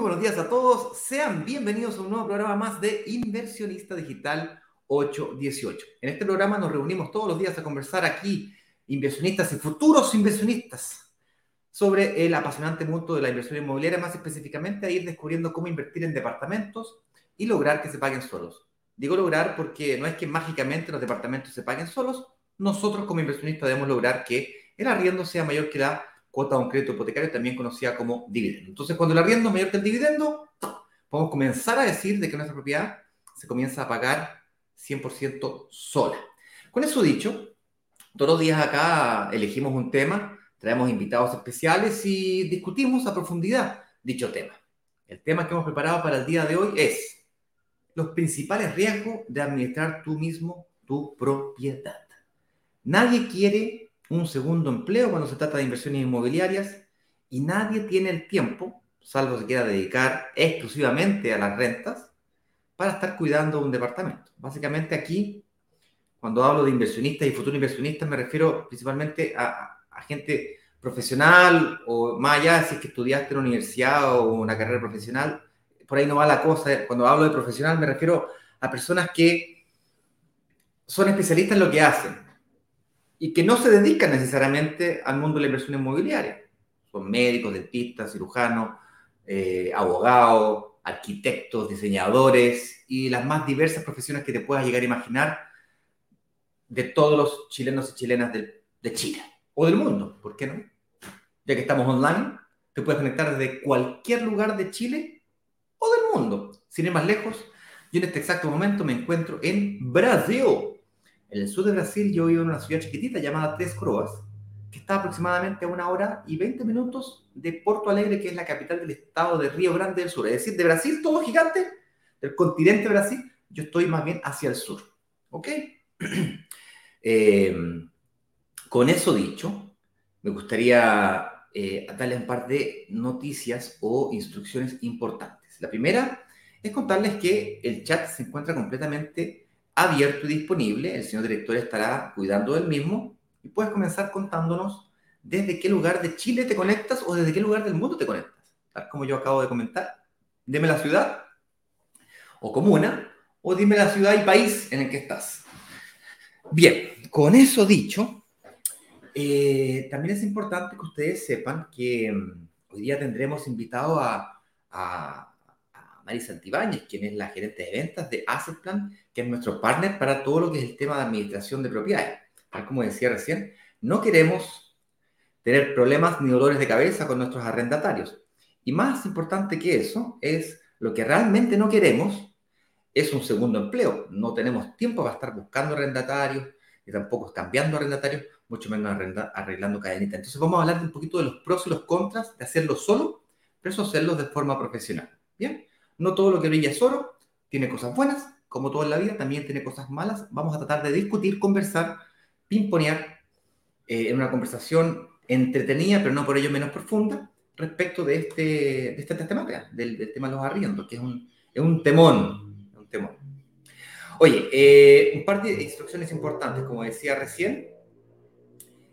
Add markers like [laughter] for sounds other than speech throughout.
Buenos días a todos. Sean bienvenidos a un nuevo programa más de Inversionista Digital 818. En este programa nos reunimos todos los días a conversar aquí, inversionistas y futuros inversionistas, sobre el apasionante mundo de la inversión inmobiliaria, más específicamente a ir descubriendo cómo invertir en departamentos y lograr que se paguen solos. Digo lograr porque no es que mágicamente los departamentos se paguen solos, nosotros como inversionistas debemos lograr que el arriendo sea mayor que la cuota de un crédito hipotecario, también conocida como dividendo. Entonces, cuando el arriendo es mayor que el dividendo, podemos comenzar a decir de que nuestra propiedad se comienza a pagar 100% sola. Con eso dicho, todos los días acá elegimos un tema, traemos invitados especiales y discutimos a profundidad dicho tema. El tema que hemos preparado para el día de hoy es los principales riesgos de administrar tú mismo tu propiedad. Nadie quiere un segundo empleo cuando se trata de inversiones inmobiliarias y nadie tiene el tiempo, salvo se quiera dedicar exclusivamente a las rentas, para estar cuidando un departamento. Básicamente aquí, cuando hablo de inversionistas y futuros inversionistas, me refiero principalmente a, gente profesional o más allá si es que estudiaste en una universidad o una carrera profesional, por ahí no va la cosa. Cuando hablo de profesional me refiero a personas que son especialistas en lo que hacen, y que no se dedican necesariamente al mundo de la inversión inmobiliaria. Son médicos, dentistas, cirujanos, eh, abogados, arquitectos, diseñadores y las más diversas profesiones que te puedas llegar a imaginar de todos los chilenos y chilenas de, de Chile o del mundo, ¿por qué no? Ya que estamos online, te puedes conectar desde cualquier lugar de Chile o del mundo. Sin ir más lejos, yo en este exacto momento me encuentro en Brasil en el sur de Brasil yo vivo en una ciudad chiquitita llamada Tres Croas, que está aproximadamente a una hora y 20 minutos de Porto Alegre, que es la capital del estado de Río Grande del Sur. Es decir, de Brasil, todo gigante, del continente Brasil, yo estoy más bien hacia el sur. ¿Ok? [clears throat] Eh, con eso dicho, me gustaría eh, darles un par de noticias o instrucciones importantes. La primera es contarles que el chat se encuentra completamente abierto y disponible. El señor director estará cuidando del mismo y puedes comenzar contándonos desde qué lugar de Chile te conectas o desde qué lugar del mundo te conectas. Tal como yo acabo de comentar. Dime la ciudad o comuna o dime la ciudad y país en el que estás. Bien, con eso dicho, eh, también es importante que ustedes sepan que mm, hoy día tendremos invitado a, a Mari Santibáñez, quien es la gerente de ventas de Asset Plan, que es nuestro partner para todo lo que es el tema de administración de propiedades. Tal como decía recién, no queremos tener problemas ni dolores de cabeza con nuestros arrendatarios. Y más importante que eso es lo que realmente no queremos es un segundo empleo. No tenemos tiempo para estar buscando arrendatarios y tampoco cambiando arrendatarios, mucho menos arreglando cadenita. Entonces vamos a hablar un poquito de los pros y los contras de hacerlo solo, pero eso hacerlo de forma profesional. Bien, no todo lo que brilla es oro, tiene cosas buenas, como todo en la vida, también tiene cosas malas. Vamos a tratar de discutir, conversar, pimponear eh, en una conversación entretenida, pero no por ello menos profunda, respecto de, este, de esta, temática, del, tema de los arriendos, que es un, es un temón. Un temón. Oye, eh, un par de instrucciones importantes, como decía recién.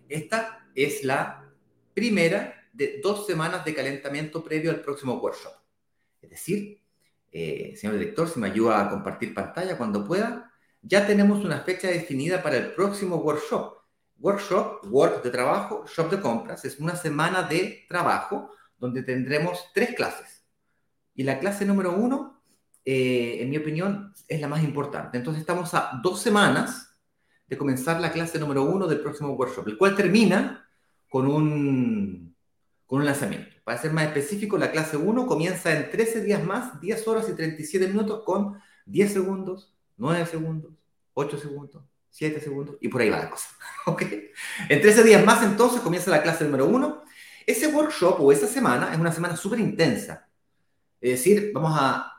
Esta es la primera de dos semanas de calentamiento previo al próximo workshop. Es decir, eh, señor director, si me ayuda a compartir pantalla cuando pueda, ya tenemos una fecha definida para el próximo workshop. Workshop, work de trabajo, shop de compras, es una semana de trabajo donde tendremos tres clases. Y la clase número uno, eh, en mi opinión, es la más importante. Entonces estamos a dos semanas de comenzar la clase número uno del próximo workshop, el cual termina con un, con un lanzamiento. Para ser más específico, la clase 1 comienza en 13 días más, 10 horas y 37 minutos con 10 segundos, 9 segundos, 8 segundos, 7 segundos y por ahí va la cosa. [laughs] En 13 días más entonces comienza la clase número 1. Ese workshop o esa semana es una semana súper intensa. Es decir, vamos a,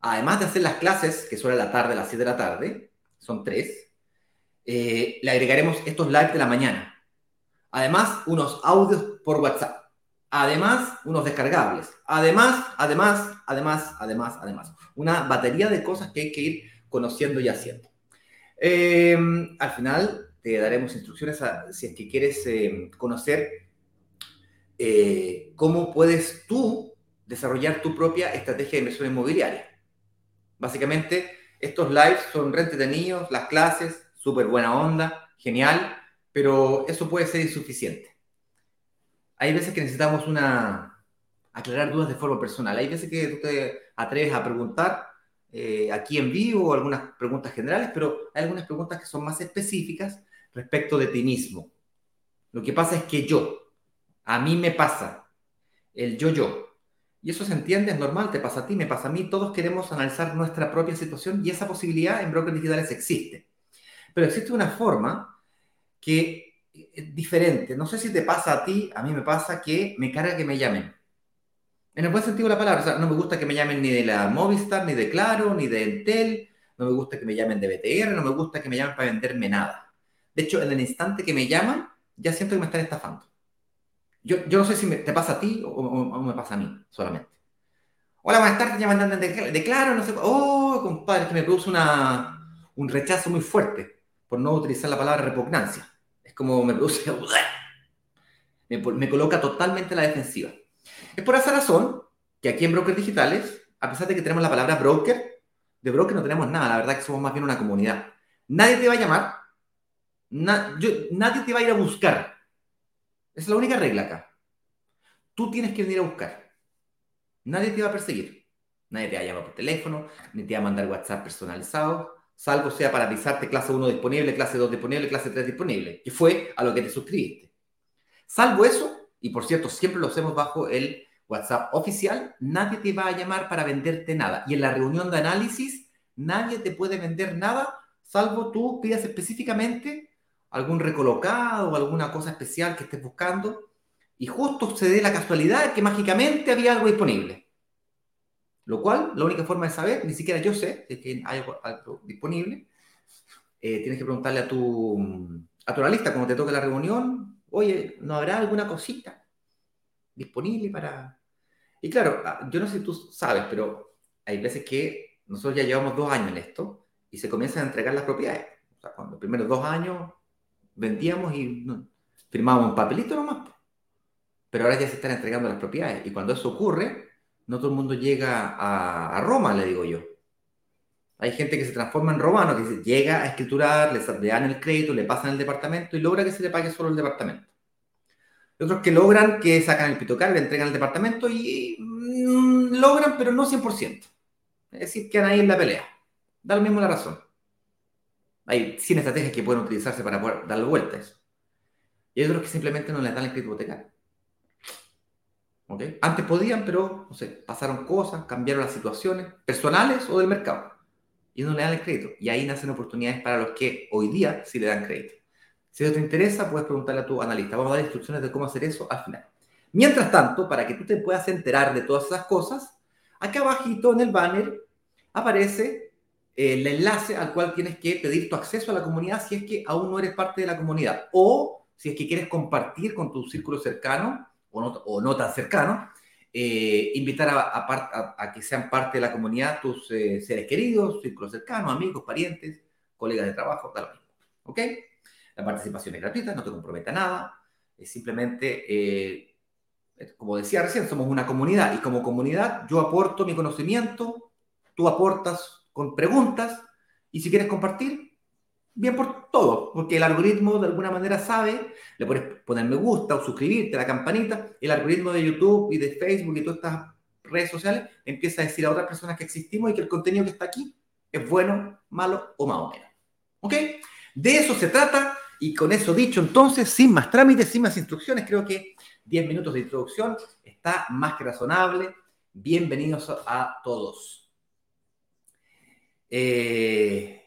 además de hacer las clases, que son a la tarde, a las 7 de la tarde, son 3, eh, le agregaremos estos lives de la mañana. Además, unos audios por WhatsApp. Además, unos descargables. Además, además, además, además, además. Una batería de cosas que hay que ir conociendo y haciendo. Em, al final te daremos instrucciones si es que quieres em, conocer eh, cómo puedes tú desarrollar tu propia estrategia de inversión inmobiliaria. Básicamente, estos lives son re entretenidos, las clases, súper buena onda, genial, pero eso puede ser insuficiente. Hay veces que necesitamos una, aclarar dudas de forma personal. Hay veces que tú te atreves a preguntar eh, aquí en vivo algunas preguntas generales, pero hay algunas preguntas que son más específicas respecto de ti mismo. Lo que pasa es que yo, a mí me pasa, el yo-yo. Y eso se entiende, es normal, te pasa a ti, me pasa a mí. Todos queremos analizar nuestra propia situación y esa posibilidad en brokers digitales existe. Pero existe una forma que diferente. No sé si te pasa a ti, a mí me pasa que me carga que me llamen. En el buen sentido de la palabra, no me gusta que me llamen ni de la Movistar, ni de Claro, ni de Entel, no me gusta que me llamen de BTR, no me gusta que me llamen para venderme nada. De hecho, en el instante que me llaman, ya siento que me están estafando. Yo, yo no sé si te pasa a ti o, me pasa a mí solamente. Hola, buenas tardes, llaman de, de Claro, no sé. Oh, compadre, que me produce una, un rechazo muy fuerte por no utilizar la palabra repugnancia. Es como me produce. [laughs] Me, me coloca totalmente a la defensiva. Es por esa razón que aquí en Brokers Digitales, a pesar de que tenemos la palabra broker, de broker no tenemos nada, la verdad que somos más bien una comunidad. Nadie te va a llamar, nadie te va a ir a buscar. Es la única regla acá. Tú tienes que venir a buscar. Nadie te va a perseguir. Nadie te va a llamar por teléfono, ni te va a mandar WhatsApp personalizado, salvo sea para avisarte clase 1 disponible, clase 2 disponible, clase 3 disponible, que fue a lo que te suscribiste. Salvo eso, y por cierto, siempre lo hacemos bajo el WhatsApp oficial, nadie te va a llamar para venderte nada. Y en la reunión de análisis, nadie te puede vender nada, salvo tú pidas específicamente algún recolocado o alguna cosa especial que estés buscando. Y justo se dé la casualidad que mágicamente había algo disponible. Lo cual, la única forma de saber, ni siquiera yo sé si que hay algo, disponible. Eh, tienes que preguntarle a tu, a tu analista cuando te toque la reunión, oye, ¿no habrá alguna cosita disponible para...? Y claro, ah, yo no sé si tú sabes, pero hay veces que nosotros ya llevamos dos años en esto y se comienzan a entregar las propiedades. O sea, cuando los primeros dos años vendíamos y firmábamos un papelito nomás. Pero ahora ya se están entregando las propiedades. Y cuando eso ocurre, no todo el mundo llega a, Roma, le digo yo. Hay gente que se transforma en romano, que llega a escriturar, le, dan el crédito, le pasan el departamento y logra que se le pague solo el departamento. Hay otros que logran que sacan el pitocar, le entregan el departamento y mm, logran, pero no 100%. Es decir, que ahí en la pelea. Da lo mismo la razón. Hay 100 estrategias que pueden utilizarse para poder darle vuelta a eso. Y hay otros que simplemente no les dan el crédito hipotecario. Antes podían, pero no sé, pasaron cosas, cambiaron las situaciones personales o del mercado y no le dan el crédito. Y ahí nacen oportunidades para los que hoy día sí le dan crédito. Si eso te interesa, puedes preguntarle a tu analista. Vamos a dar instrucciones de cómo hacer eso al final. Mientras tanto, para que tú te puedas enterar de todas esas cosas, acá abajito en el banner aparece eh, el enlace al cual tienes que pedir tu acceso a la comunidad si es que aún no eres parte de la comunidad o si es que quieres compartir con tu círculo cercano o no, o no tan cercano eh, invitar a, que sean parte de la comunidad tus eh, seres queridos, círculos cercanos, amigos, parientes, colegas de trabajo, tal mismo. ¿Ok? La participación es gratuita, no te compromete a nada, es simplemente, eh, como decía recién, somos una comunidad y como comunidad yo aporto mi conocimiento, tú aportas con preguntas y si quieres compartir, bien por todo, porque el algoritmo de alguna manera sabe, le puedes poner me gusta o suscribirte a la campanita, el algoritmo de YouTube y de Facebook y todas estas redes sociales empieza a decir a otras personas que existimos y que el contenido que está aquí es bueno, malo o más o menos. ¿Ok? De eso se trata y con eso dicho entonces, sin más trámites, sin más instrucciones, creo que 10 minutos de introducción está más que razonable. Bienvenidos a todos. Eh,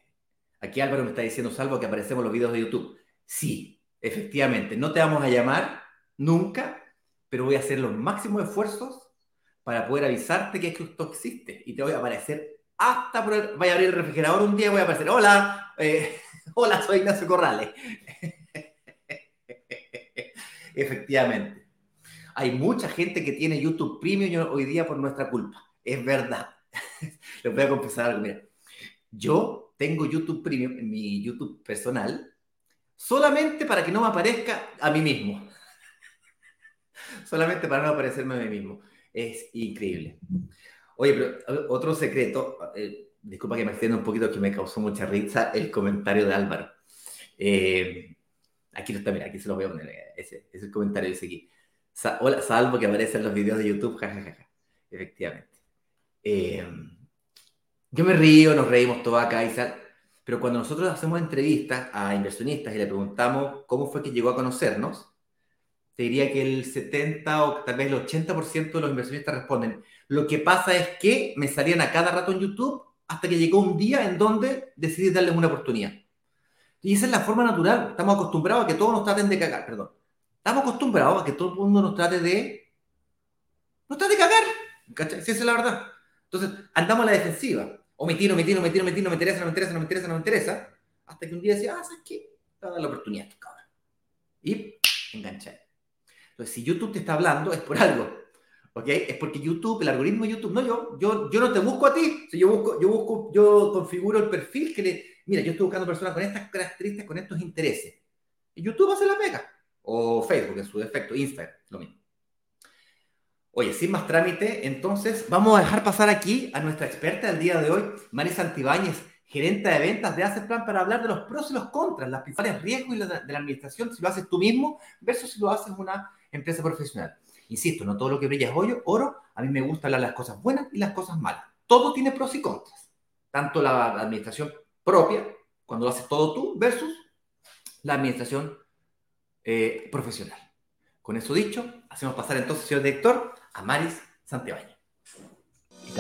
Aquí Álvaro me está diciendo, salvo que aparecemos los videos de YouTube. Sí, efectivamente, no te vamos a llamar nunca, pero voy a hacer los máximos esfuerzos para poder avisarte que esto existe. Y te voy a aparecer hasta por el... Voy a abrir el refrigerador un día voy a aparecer, hola, eh, [laughs] hola, soy Ignacio Corrales. [laughs] efectivamente. Hay mucha gente que tiene YouTube Premium hoy día por nuestra culpa. Es verdad. [laughs] Les voy a confesar algo. Mira, yo tengo YouTube Premium en mi YouTube personal solamente para que no me aparezca a mí mismo. [laughs] solamente para no aparecerme a mí mismo. Es increíble. Oye, pero otro secreto, eh, disculpa que me extienda un poquito, que me causó mucha risa el comentario de Álvaro. Eh, aquí lo está, mira, aquí se lo voy a poner. Eh, ese, es el comentario dice aquí. hola, salvo que aparece en los videos de YouTube, jajaja. Efectivamente. Yo me río, nos reímos todo acá sal, pero cuando nosotros hacemos entrevistas a inversionistas y le preguntamos cómo fue que llegó a conocernos, te diría que el 70 o tal vez el 80% de los inversionistas responden, lo que pasa es que me salían a cada rato en YouTube hasta que llegó un día en donde decidí darles una oportunidad. Y esa es la forma natural. Estamos acostumbrados a que todos nos traten de cagar, perdón. Estamos acostumbrados a que todo el mundo nos trate de... Nos trate de cagar. Si esa es la verdad. Entonces, andamos a la defensiva. Omitir, omitir, omitir, omitir, no me interesa, no me interesa, no me interesa, no me interesa. Hasta que un día decía, ah, ¿sabes qué? Te voy a dar la oportunidad, cabrón. Y enganchar. Entonces, si YouTube te está hablando, es por algo. ¿Ok? Es porque YouTube, el algoritmo de YouTube, no yo, yo, yo no te busco a ti, yo busco, yo busco, yo configuro el perfil que le, mira, yo estoy buscando personas con estas características, con estos intereses. Y YouTube hace la pega. O Facebook en su defecto, Instagram, lo mismo. Oye, sin más trámite, entonces vamos a dejar pasar aquí a nuestra experta del día de hoy, Mari Santibáñez, gerente de ventas de Asset para hablar de los pros y los contras, las principales riesgos de la administración, si lo haces tú mismo versus si lo haces una empresa profesional. Insisto, no todo lo que brilla es oro, oro. A mí me gusta hablar las cosas buenas y las cosas malas. Todo tiene pros y contras. Tanto la administración propia, cuando lo haces todo tú, versus la administración eh, profesional. Con eso dicho, hacemos pasar entonces, señor director, a Maris Santiago. Y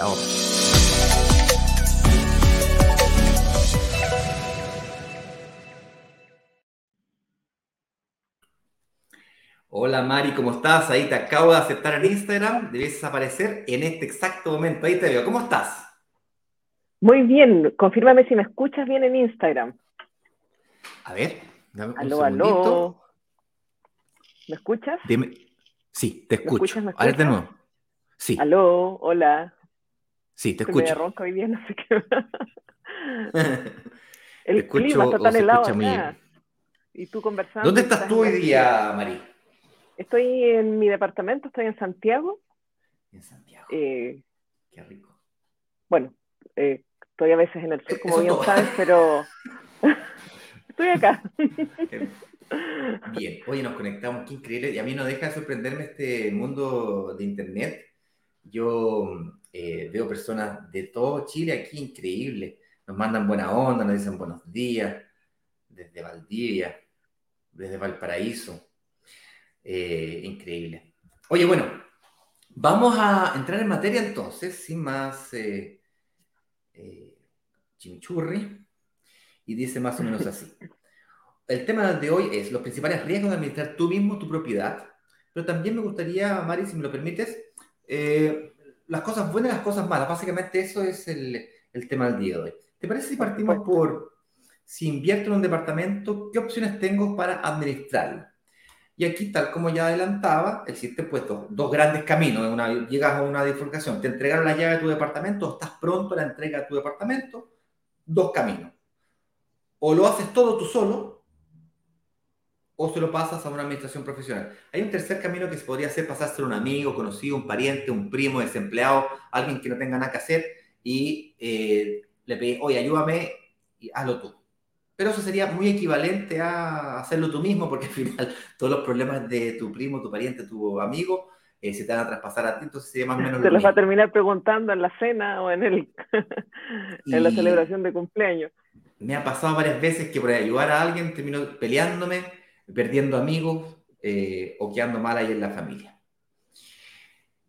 Hola Mari, ¿cómo estás? Ahí te acabo de aceptar en Instagram. Debes aparecer en este exacto momento. Ahí te veo. ¿Cómo estás? Muy bien. Confírmame si me escuchas bien en Instagram. A ver, dame un aló, aló. ¿Me escuchas? Dime. Sí, te escucho. ¿Me A ver de nuevo. Sí. Aló, hola. Sí, te escucho. Me hoy día, [laughs] no sé qué. [laughs] El clima está tan helado acá. Y tú conversando. ¿Dónde estás tú hoy día, Mari? Estoy en mi departamento, estoy en Santiago. En Santiago. Eh, Qué rico. Bueno, eh, estoy a veces en el sur, como bien sabes, pero [laughs] estoy acá. Bien, oye, nos conectamos, qué increíble. Y a mí no deja de sorprenderme este mundo de Internet. Yo eh, veo personas de todo Chile aquí, increíble. Nos mandan buena onda, nos dicen buenos días, desde Valdivia, desde Valparaíso. Eh, increíble. Oye, bueno, vamos a entrar en materia entonces, sin más eh, eh, chimichurri, y dice más o menos así. [laughs] El tema de hoy es los principales riesgos de administrar tú mismo tu propiedad, pero también me gustaría, Mari, si me lo permites, las cosas buenas y las cosas malas. Básicamente eso es el, el tema del día de hoy. ¿Te parece si partimos por, si invierto en un departamento, qué opciones tengo para administrarlo? Y aquí, tal como ya adelantaba, existe pues dos, grandes caminos. Una, llegas a una bifurcación, te entregaron la llave de tu departamento, estás pronto a la entrega de tu departamento. Dos caminos. O lo haces todo tú solo, o se lo pasas a una administración profesional. Hay un tercer camino que se podría hacer, pasar a un amigo, conocido, un pariente, un primo, desempleado, alguien que no tenga nada que hacer y eh, le pedís, oye, ayúdame y hazlo tú. Pero eso sería muy equivalente a hacerlo tú mismo, porque [laughs] al final todos los problemas de tu primo, tu pariente, tu amigo, eh, se te van a traspasar a ti, entonces sería más o menos. Te los va a terminar preguntando en la cena o en, el [laughs] en la celebración de cumpleaños. Me ha pasado varias veces que por ayudar a alguien termino peleándome, perdiendo amigos eh, o quedando mal ahí en la familia.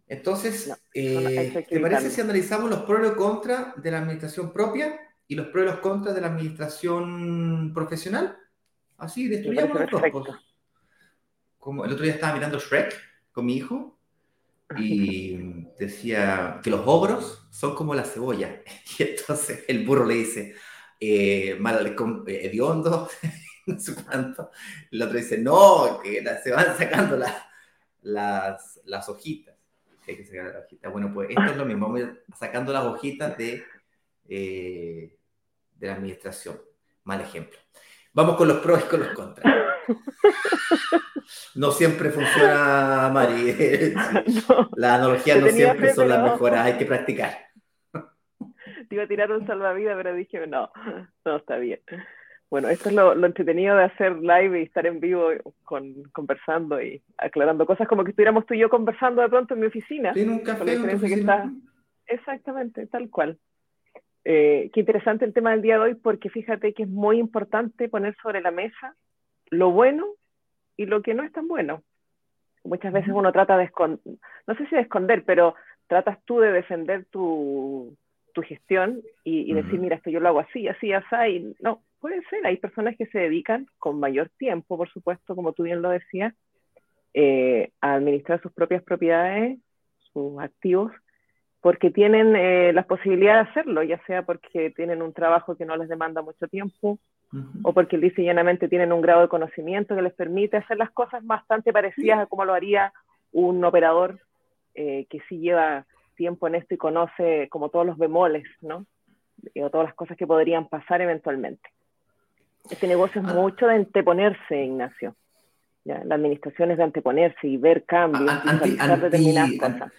Entonces, eh, ¿te parece si analizamos los pros y los contras de la administración propia? y los pros y los contras de la administración profesional. Así, destruyamos los dos. Como el otro día estaba mirando Shrek con mi hijo y [laughs] decía que los ogros son como la cebolla. [laughs] Y entonces el burro le dice, eh, mal, eh, hediondo, [laughs] no sé cuánto. El otro dice, no, que se van sacando las, las hojitas. Hay que sacar las hojitas. Bueno, pues esto es lo mismo, vamos sacando las hojitas de eh, de la administración. Mal ejemplo. Vamos con los pros y con los contras. No siempre funciona, Mari. [laughs] Las analogías no siempre son las mejores, hay que practicar. Te iba a tirar un salvavidas, pero dije, no, no está bien. Bueno, esto es lo, entretenido de hacer live y estar en vivo con, conversando y aclarando cosas como que estuviéramos tú y yo conversando de pronto en mi oficina. En un café. que está... Exactamente, tal cual. Eh, qué interesante el tema del día de hoy porque fíjate que es muy importante poner sobre la mesa lo bueno y lo que no es tan bueno. Muchas veces uno trata de esconder, no sé si de esconder, pero tratas tú de defender tu, tu gestión y, decir, mira, esto yo lo hago así, así, así, y no, puede ser, hay personas que se dedican con mayor tiempo, por supuesto, como tú bien lo decías, eh, a administrar sus propias propiedades, sus activos, porque tienen eh, la posibilidad de hacerlo, ya sea porque tienen un trabajo que no les demanda mucho tiempo, o porque dice llanamente tienen un grado de conocimiento que les permite hacer las cosas bastante parecidas a como lo haría un operador eh, que sí lleva tiempo en esto y conoce como todos los bemoles, ¿no? O todas las cosas que podrían pasar eventualmente. Este negocio es ah. mucho de anteponerse, Ignacio. La administración es de anteponerse y ver cambios, y determinadas cosas.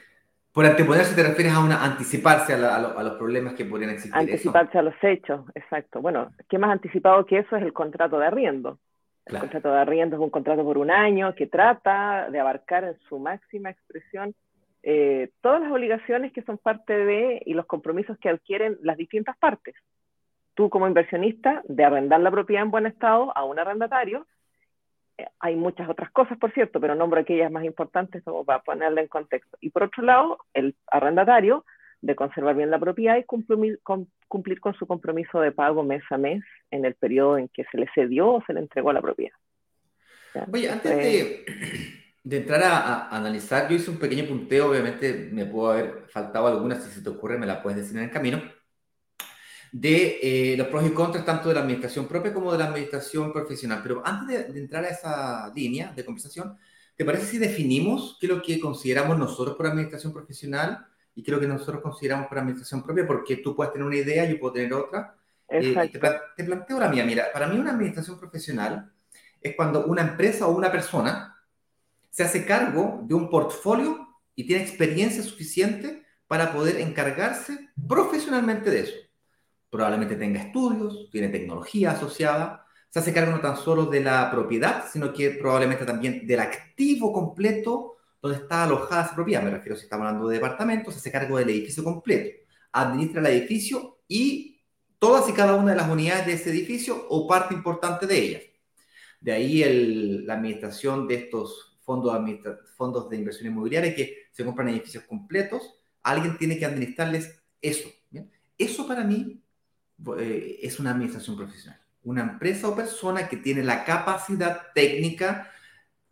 Por anteponerse te refieres a una anticiparse a, los problemas que podrían existir. Anticiparse a los hechos, exacto. Bueno, ¿qué más anticipado que eso es el contrato de arriendo? El contrato de arriendo es un contrato por un año que trata de abarcar en su máxima expresión eh, todas las obligaciones que son parte de y los compromisos que adquieren las distintas partes. Tú como inversionista, de arrendar la propiedad en buen estado a un arrendatario, eh, hay muchas otras cosas, por cierto, pero nombro aquellas más importantes como para ponerla en contexto. Y por otro lado, el arrendatario de conservar bien la propiedad y cumplir con, cumplir con su compromiso de pago mes a mes en el periodo en que se le cedió o se le entregó la propiedad. Oye, antes de, de entrar a, analizar, yo hice un pequeño punteo, obviamente me puedo haber faltado algunas, si se te ocurre me la puedes decir en el camino, de eh, los pros y contras tanto de la administración propia como de la administración profesional. Pero antes de, entrar a esa línea de conversación, ¿te parece si definimos qué es lo que consideramos nosotros por administración profesional y qué es lo que nosotros consideramos por administración propia? Porque tú puedes tener una idea, yo puedo tener otra. Eh, te, te planteo la mía. Mira, para mí una administración profesional es cuando una empresa o una persona se hace cargo de un portfolio y tiene experiencia suficiente para poder encargarse profesionalmente de eso. Probablemente tenga estudios, tiene tecnología asociada, se hace cargo no tan solo de la propiedad, sino que probablemente también del activo completo donde está alojada esa propiedad. Me refiero si estamos hablando de departamentos, se hace cargo del edificio completo, administra el edificio y todas y cada una de las unidades de ese edificio o parte importante de ellas. De ahí la administración de estos fondos fondos de inversión inmobiliaria que se compran edificios completos, alguien tiene que administrarles eso. Eso para mí eh, es una administración profesional. Una empresa o persona que tiene la capacidad técnica,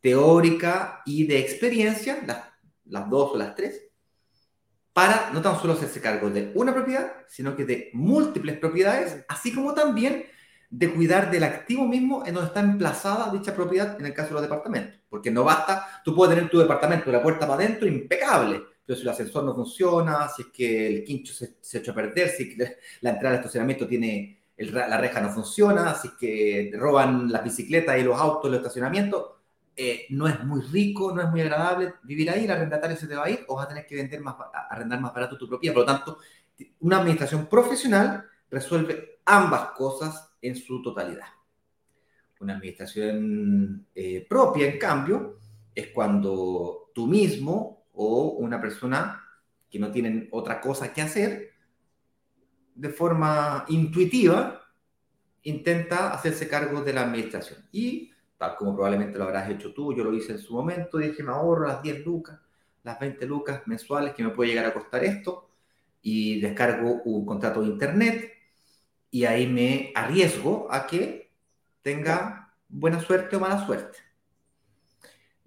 teórica y de experiencia, las, las dos o las tres, para no tan solo hacerse cargo de una propiedad, sino que de múltiples propiedades, así como también de cuidar del activo mismo en donde está emplazada dicha propiedad en el caso de los departamentos. Porque no basta, tú puedes tener tu departamento de la puerta para adentro impecable, pero si el ascensor no funciona, si es que el quincho se, se echa a perder, si la entrada al estacionamiento tiene, la reja no funciona, si es que roban las bicicletas y los autos el estacionamiento, eh, no es muy rico, no es muy agradable vivir ahí, el arrendatario se te va a ir o vas a tener que vender más, arrendar más barato tu propiedad. Por lo tanto, una administración profesional resuelve ambas cosas en su totalidad. Una administración eh, propia, en cambio, es cuando tú mismo o una persona que no tienen otra cosa que hacer, de forma intuitiva, intenta hacerse cargo de la administración. Y, tal como probablemente lo habrás hecho tú, yo lo hice en su momento, dije, me ahorro las 10 lucas, las 20 lucas mensuales que me puede llegar a costar esto, y descargo un contrato de internet, y ahí me arriesgo a que tenga buena suerte o mala suerte.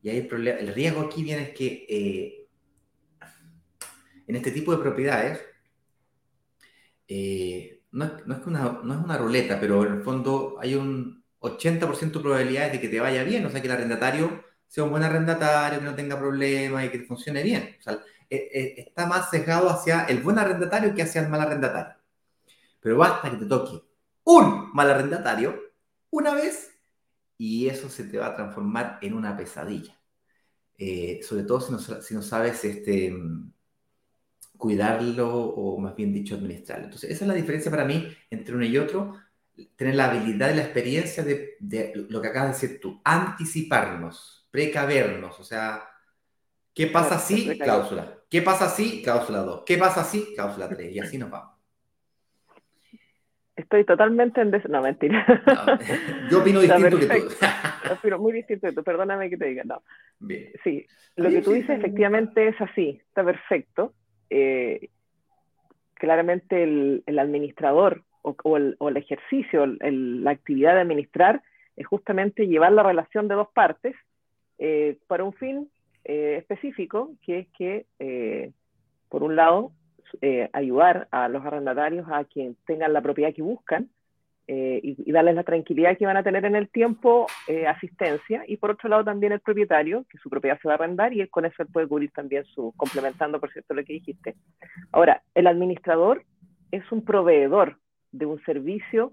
Y ahí el, problema, el riesgo aquí viene es que eh, en este tipo de propiedades eh, no, es, no, es una, no, es, una, ruleta, pero en el fondo hay un 80% de probabilidades de que te vaya bien, o sea, que el arrendatario sea un buen arrendatario, que no tenga problemas y que funcione bien. Sea, eh, está más sesgado hacia el buen arrendatario que hacia el mal arrendatario. Pero basta que te toque un mal arrendatario una vez y eso se te va a transformar en una pesadilla. Eh, sobre todo si no, si no sabes este, cuidarlo o más bien dicho administrarlo. Entonces, esa es la diferencia para mí entre uno y otro, tener la habilidad y la experiencia de, de lo que acabas de decir tú, anticiparnos, precavernos, o sea, ¿qué pasa si? Cláusula. ¿Qué pasa si? Cláusula 2. ¿Qué pasa si? Cláusula 3. Y así nos vamos. Estoy totalmente en des... No, mentira. yo opino [laughs] distinto que tú. [laughs] opino muy distinto que tú, perdóname que te diga. No. Bien. Sí, lo que tú dices efectivamente es así, está perfecto. Eh, claramente el, administrador o, el, o, el, ejercicio, el, la actividad de administrar es justamente llevar la relación de dos partes eh, para un fin eh, específico, que es que, eh, por un lado, eh, ayudar a los arrendatarios a quien tengan la propiedad que buscan eh, y, y, darles la tranquilidad que van a tener en el tiempo eh, asistencia. Y por otro lado también el propietario que su propiedad se va a arrendar y él con eso él puede cubrir también su complementando por cierto lo que dijiste. Ahora el administrador es un proveedor de un servicio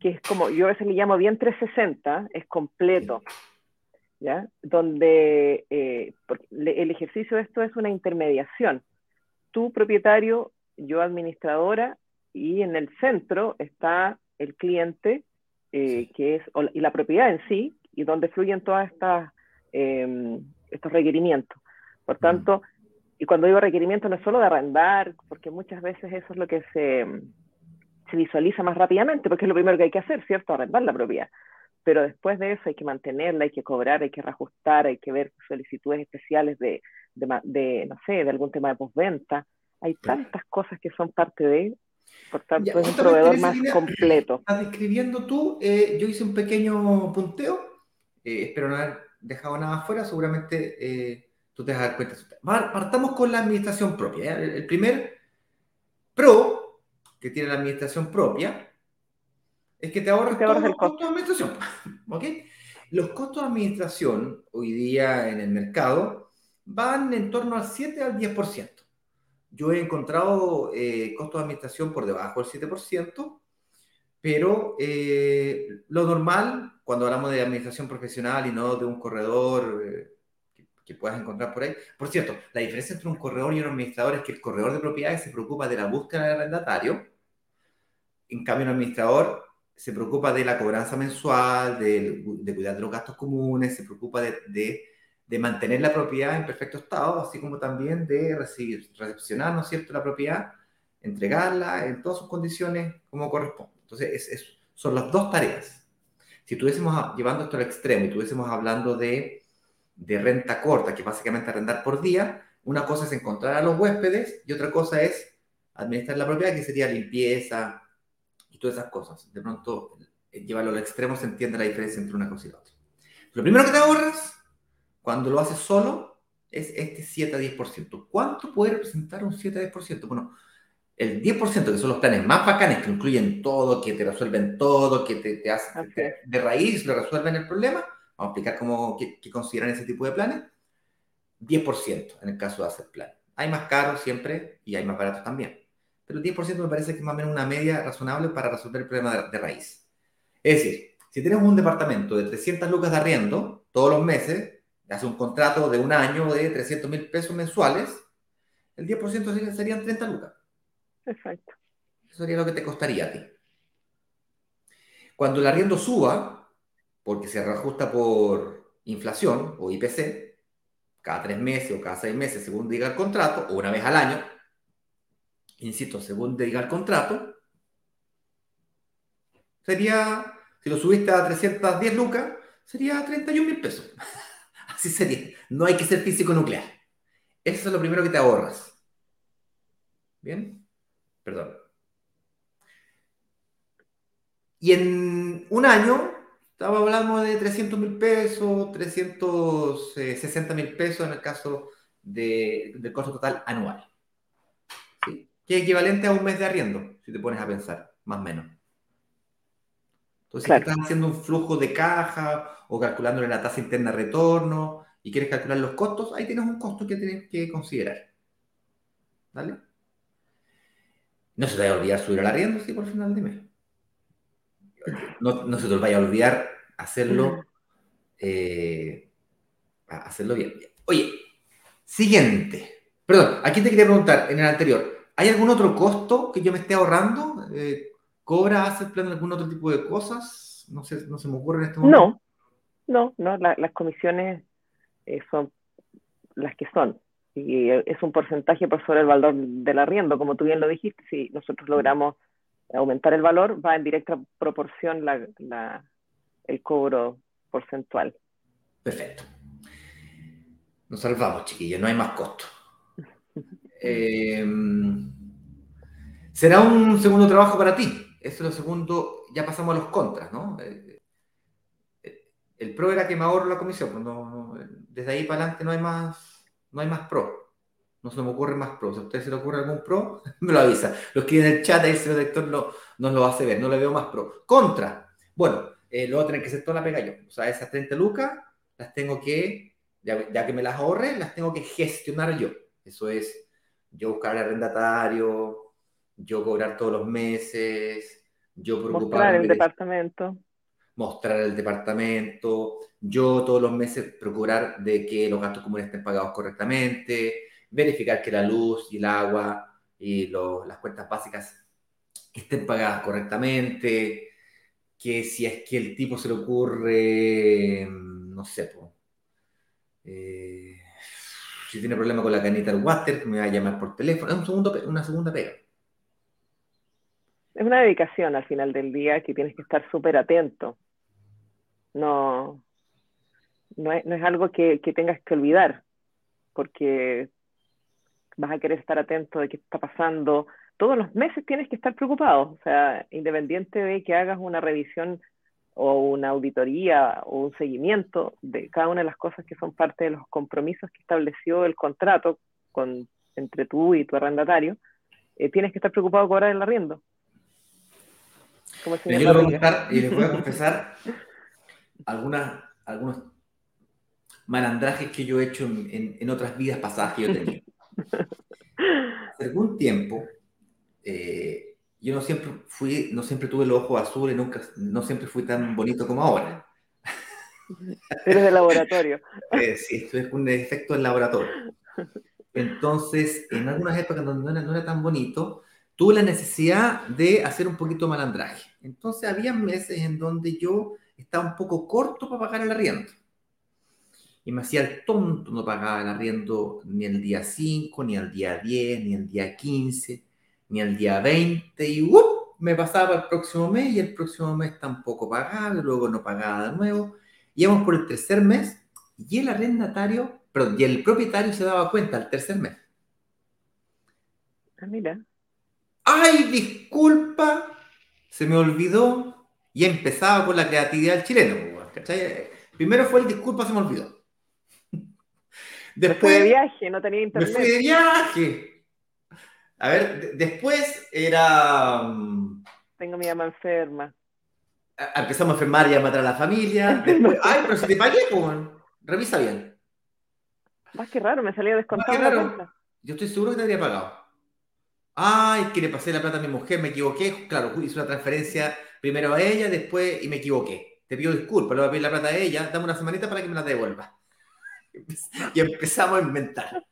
que es como yo a veces le llamo bien 360 es completo ¿ya? donde eh, el ejercicio de esto es una intermediación. Tú propietario, yo administradora, y en el centro está el cliente, eh, que es, y la propiedad en sí, y donde fluyen todas estas eh, estos requerimientos. Por tanto, y cuando digo requerimiento no es solo de arrendar, porque muchas veces eso es lo que se, se visualiza más rápidamente, porque es lo primero que hay que hacer, ¿cierto? Arrendar la propiedad. Pero después de eso hay que mantenerla, hay que cobrar, hay que reajustar, hay que ver solicitudes especiales de, de, de, no sé, de algún tema de postventa. Hay tantas cosas que son parte de, por tanto ya, es un proveedor más línea, completo. Estás describiendo tú, eh, yo hice un pequeño punteo, eh, espero no haber dejado nada afuera, seguramente eh, tú te vas a dar cuenta. Partamos con la administración propia. El, el, primer pro que tiene la administración propia es que te ahorras te ahorras todos el los costos de administración. [laughs] Los costos de administración hoy día en el mercado van en torno al 7 al 10%. Yo he encontrado eh, costos de administración por debajo del 7%, pero eh, lo normal, cuando hablamos de administración profesional y no de un corredor eh, que, que, puedas encontrar por ahí, por cierto, la diferencia entre un corredor y un administrador es que el corredor de propiedades se preocupa de la búsqueda del arrendatario, en cambio un administrador se preocupa de la cobranza mensual, de, de cuidar de los gastos comunes, se preocupa de, de de mantener la propiedad en perfecto estado, así como también de recibir, recepcionar, ¿no es cierto?, la propiedad, entregarla en todas sus condiciones como corresponde. Entonces, es, son las dos tareas. Si estuviésemos llevando esto al extremo y estuviésemos hablando de, de renta corta, que básicamente arrendar por día, una cosa es encontrar a los huéspedes y otra cosa es administrar la propiedad, que sería limpieza y todas esas cosas. De pronto, llevarlo al extremo se entiende la diferencia entre una cosa y la otra. Lo primero que te ahorras cuando lo haces solo, es este 7 a 10%. ¿Cuánto puede representar un 7 a 10%? Bueno, el 10%, que son los planes más bacanes, que incluyen todo, que te resuelven todo, que te, te hacen okay. de raíz, le resuelven el problema. Vamos a explicar cómo qué consideran ese tipo de planes. 10% en el caso de hacer plan. Hay más caros siempre y hay más baratos también. Pero el 10% me parece que es más o menos una media razonable para resolver el problema de, de raíz. Es decir, si tenemos un departamento de 300 lucas de arriendo todos los meses, hace un contrato de un año de 300 mil pesos mensuales, el 10% serían 30 lucas. Exacto. Eso sería lo que te costaría a ti. Cuando el arriendo suba, porque se reajusta por inflación o IPC, cada tres meses o cada seis meses, según diga el contrato, o una vez al año, insisto, según diga el contrato, sería, si lo subiste a 310 lucas, sería 31 mil pesos. [laughs] Sería. No hay que ser físico nuclear. Eso es lo primero que te ahorras. ¿Bien? Perdón. Y en un año, estaba hablando de 300 mil pesos, 360 mil pesos en el caso de, del costo total anual. Que es equivalente a un mes de arriendo, si te pones a pensar, más o menos. Entonces, claro. si estás haciendo un flujo de caja o calculándole la tasa interna de retorno y quieres calcular los costos, ahí tienes un costo que tienes que considerar. ¿Vale? No se te vaya a olvidar subir el arriendo, sí, por final de mes. No, no se te vaya a olvidar hacerlo eh, hacerlo bien. Oye, siguiente. Perdón, aquí te quería preguntar, en el anterior, ¿hay algún otro costo que yo me esté ahorrando? Eh, ¿Cobra, hace plan algún otro tipo de cosas? No sé, no se me ocurre en este momento. No, no, no, las comisiones eh, son las que son. Y es un porcentaje por sobre el valor del arriendo, como tú bien lo dijiste. Si nosotros logramos aumentar el valor, va en directa proporción la, el cobro porcentual. Perfecto. Nos salvamos, chiquillos, no hay más costo. [laughs] Eh, será un segundo trabajo para ti. Eso es lo segundo, ya pasamos a los contras, ¿no? Eh, eh, el pro era que me ahorro la comisión, pues desde ahí para adelante no hay más, no hay más pro. No se me ocurre más pro. Si a usted se le ocurre algún pro, [laughs] me lo avisa. Los que en el chat ahí el señor director no, lo hace ver, no le veo más pro. Contra. Bueno, eh, lo voy a tener que la pega yo. O sea, esas 30 lucas las tengo que, ya, que me las ahorre, las tengo que gestionar yo. Eso es yo buscar el arrendatario, yo cobrar todos los meses, yo preocuparme. Mostrar el departamento. Mostrar el departamento, yo todos los meses procurar de que los gastos comunes estén pagados correctamente, verificar que la luz y el agua y las cuentas básicas estén pagadas correctamente, que si es que el tipo se le ocurre, no sé, eh, si tiene problema con la canita del water, me va a llamar por teléfono, es un segundo, una segunda pega. Es una dedicación al final del día que tienes que estar súper atento. No, no es, algo que, tengas que olvidar, porque vas a querer estar atento de qué está pasando, todos los meses tienes que estar preocupado, o sea, independiente de que hagas una revisión o una auditoría o un seguimiento de cada una de las cosas que son parte de los compromisos que estableció el contrato con, entre tú y tu arrendatario, eh, tienes que estar preocupado por cobrar el arriendo. Como voy a y les voy a confesar algunas, algunos malandrajes que yo he hecho en, en, otras vidas pasadas que yo tenía. Hace algún tiempo eh, yo no siempre fui, no siempre tuve los ojos azules, nunca, no siempre fui tan bonito como ahora. Eres de laboratorio. [laughs] Eh, sí, esto es un efecto del laboratorio. Entonces, en algunas épocas donde no era, tan bonito, tuve la necesidad de hacer un poquito malandraje. Entonces, había meses en donde yo estaba un poco corto para pagar el arriendo. Y me hacía el tonto, no pagaba el arriendo ni el día 5, ni el día 10, ni el día 15 ni el día 20 y ¡uh! me pasaba el próximo mes y el próximo mes tampoco pagaba y luego no pagaba de nuevo. Íbamos por el tercer mes y el arrendatario, perdón, y el propietario se daba cuenta al tercer mes. Ah, mira. ¡Ay, disculpa! Se me olvidó y empezaba con la creatividad del chileno. ¿cachai? Primero fue el disculpa, se me olvidó. Después, de viaje, no tenía internet. Me fui de viaje. A ver, después era... Mm, Tengo mi mamá enferma. Empezamos a enfermar y a matar a la familia. Después, [laughs] ay, pero si te pagué, pues, revisa bien. Más que raro, me salía descontado. Yo estoy seguro que te habría pagado. Ay, que le pasé la plata a mi mujer, me equivoqué. Claro, hice una transferencia primero a ella, después y me equivoqué. Te pido disculpas, le voy a pedir la plata a ella, dame una semanita para que me la devuelva. [laughs] Y empezamos a inventar.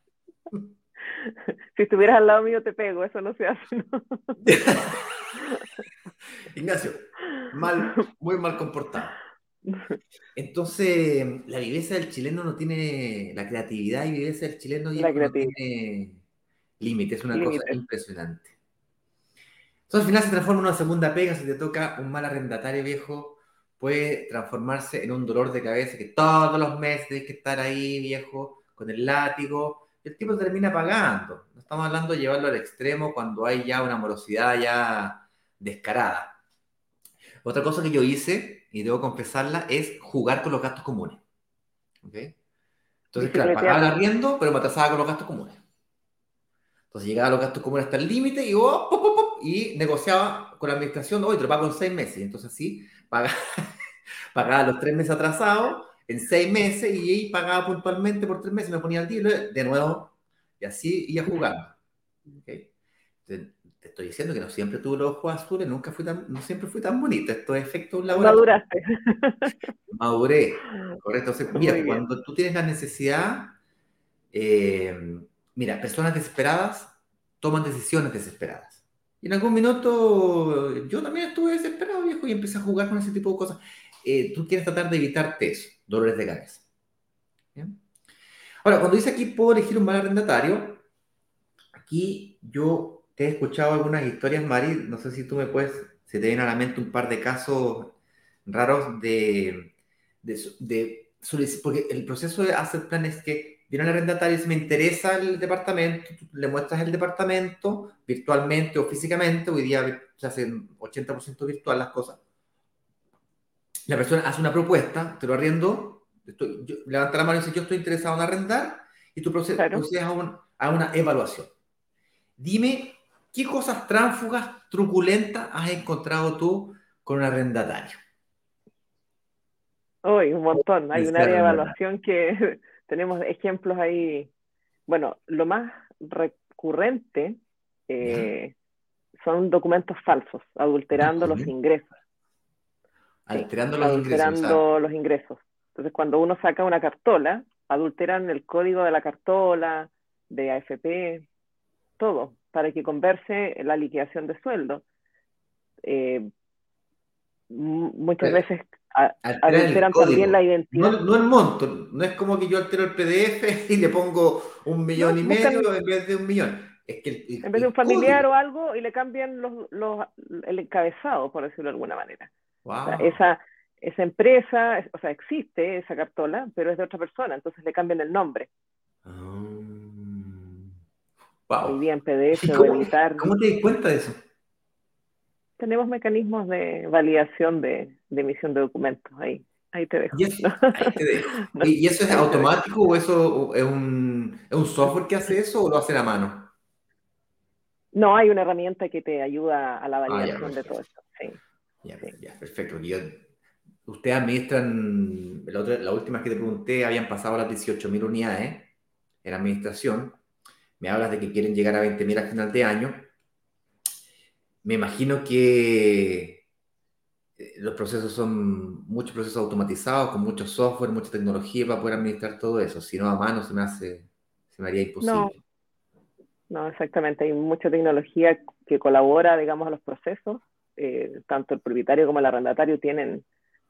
[laughs] si estuvieras al lado mío te pego, eso no se hace. [laughs] Ignacio, mal, muy mal comportado. Entonces, la viveza del chileno no tiene, la creatividad y viveza del chileno no tiene límite, es una cosa impresionante. Entonces, al final se transforma en una segunda pega, si te toca un mal arrendatario viejo, puede transformarse en un dolor de cabeza que todos los meses tienes que estar ahí, viejo, con el látigo, el tipo termina pagando. No estamos hablando de llevarlo al extremo cuando hay ya una morosidad ya descarada. Otra cosa que yo hice, y debo confesarla, es jugar con los gastos comunes. Entonces, claro, pagaba el arriendo, pero me atrasaba con los gastos comunes. Entonces llegaba los gastos comunes hasta el límite y, oh, y negociaba con la administración, hoy te lo pago en seis meses. Entonces así pagaba, [laughs] pagaba los tres meses atrasados en seis meses y ahí pagaba puntualmente por tres meses, me ponía al día de nuevo y así iba jugando. te estoy diciendo que no siempre tuve los ojos azules, nunca fui tan, no siempre fui tan bonita. Estos efectos laborales. Maduraste. [laughs] Maduré. Correcto. mira, cuando tú tienes la necesidad, eh, mira, personas desesperadas toman decisiones desesperadas. Y en algún minuto yo también estuve desesperado, viejo, y empecé a jugar con ese tipo de cosas. Eh, tú quieres tratar de evitarte eso, dolores de cabeza. Ahora, cuando dice aquí puedo elegir un mal arrendatario, aquí yo he escuchado algunas historias, Mari, no sé si tú me puedes, se te viene a la mente un par de casos raros de, de, porque el proceso de hacer plan es que viene el arrendatario y me interesa el departamento, le muestras el departamento virtualmente o físicamente, hoy día se hacen 80% virtual las cosas. La persona hace una propuesta, te lo arriendo, levanta la mano y dice yo estoy interesado en arrendar y tú procedes, a, a una evaluación. Dime ¿Qué cosas tránsfugas, truculentas has encontrado tú con un arrendatario? Uy, un montón. Hay un área de evaluación que tenemos ejemplos ahí. Bueno, lo más recurrente eh, son documentos falsos, adulterando los ingresos. Alterando los adulterando los ingresos. Entonces, cuando uno saca una cartola, adulteran el código de la cartola, de AFP, todo para que converse la liquidación de sueldo. Eh, muchas veces alteran también la identidad. No, el monto, no es como que yo altero el PDF [laughs] y le pongo un millón y medio en vez de un millón. Es que en vez de un familiar o algo y le cambian los, el encabezado, por decirlo de alguna manera. esa, esa empresa, o sea, existe esa cartola, pero es de otra persona, entonces le cambian el nombre. Ah. Wow. bien PDF cómo, ¿Cómo te di cuenta de eso? Tenemos mecanismos de validación de, emisión de documentos. Ahí, ahí te dejo. ¿Y eso, [laughs] es automático o eso es un, software que hace eso o lo hace a mano? No, hay una herramienta que te ayuda a la ah, validación de todo esto. Sí. Ya, ya, perfecto. ustedes administran, la, la última que te pregunté, habían pasado las 18.000 unidades en administración me hablas de que quieren llegar a 20.000 al final de año. Me imagino que los procesos son muchos procesos automatizados, con mucho software, mucha tecnología para poder administrar todo eso. Si no, a mano se me hace, se me haría imposible. No, exactamente. Hay mucha tecnología que colabora, digamos, a los procesos. Eh, tanto el propietario como el arrendatario tienen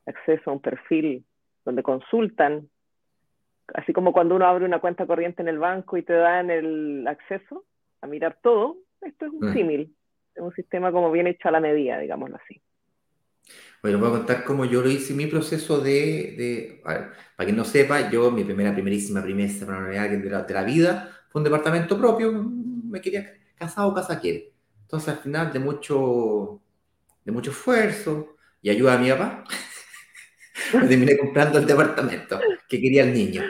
acceso a un perfil donde consultan así como cuando uno abre una cuenta corriente en el banco y te dan el acceso a mirar todo, esto es un mm. símil, es un sistema como bien hecho a la medida, digámoslo así. Bueno, voy a contar cómo yo lo hice, mi proceso de, de a ver, para quien no sepa, yo mi primera, primerísima primesa para de la, de la vida fue un departamento propio, me quería casado o casa quiere. Entonces al final de mucho, de mucho esfuerzo y ayuda a mi papá, me [laughs] terminé comprando el departamento que quería el niño.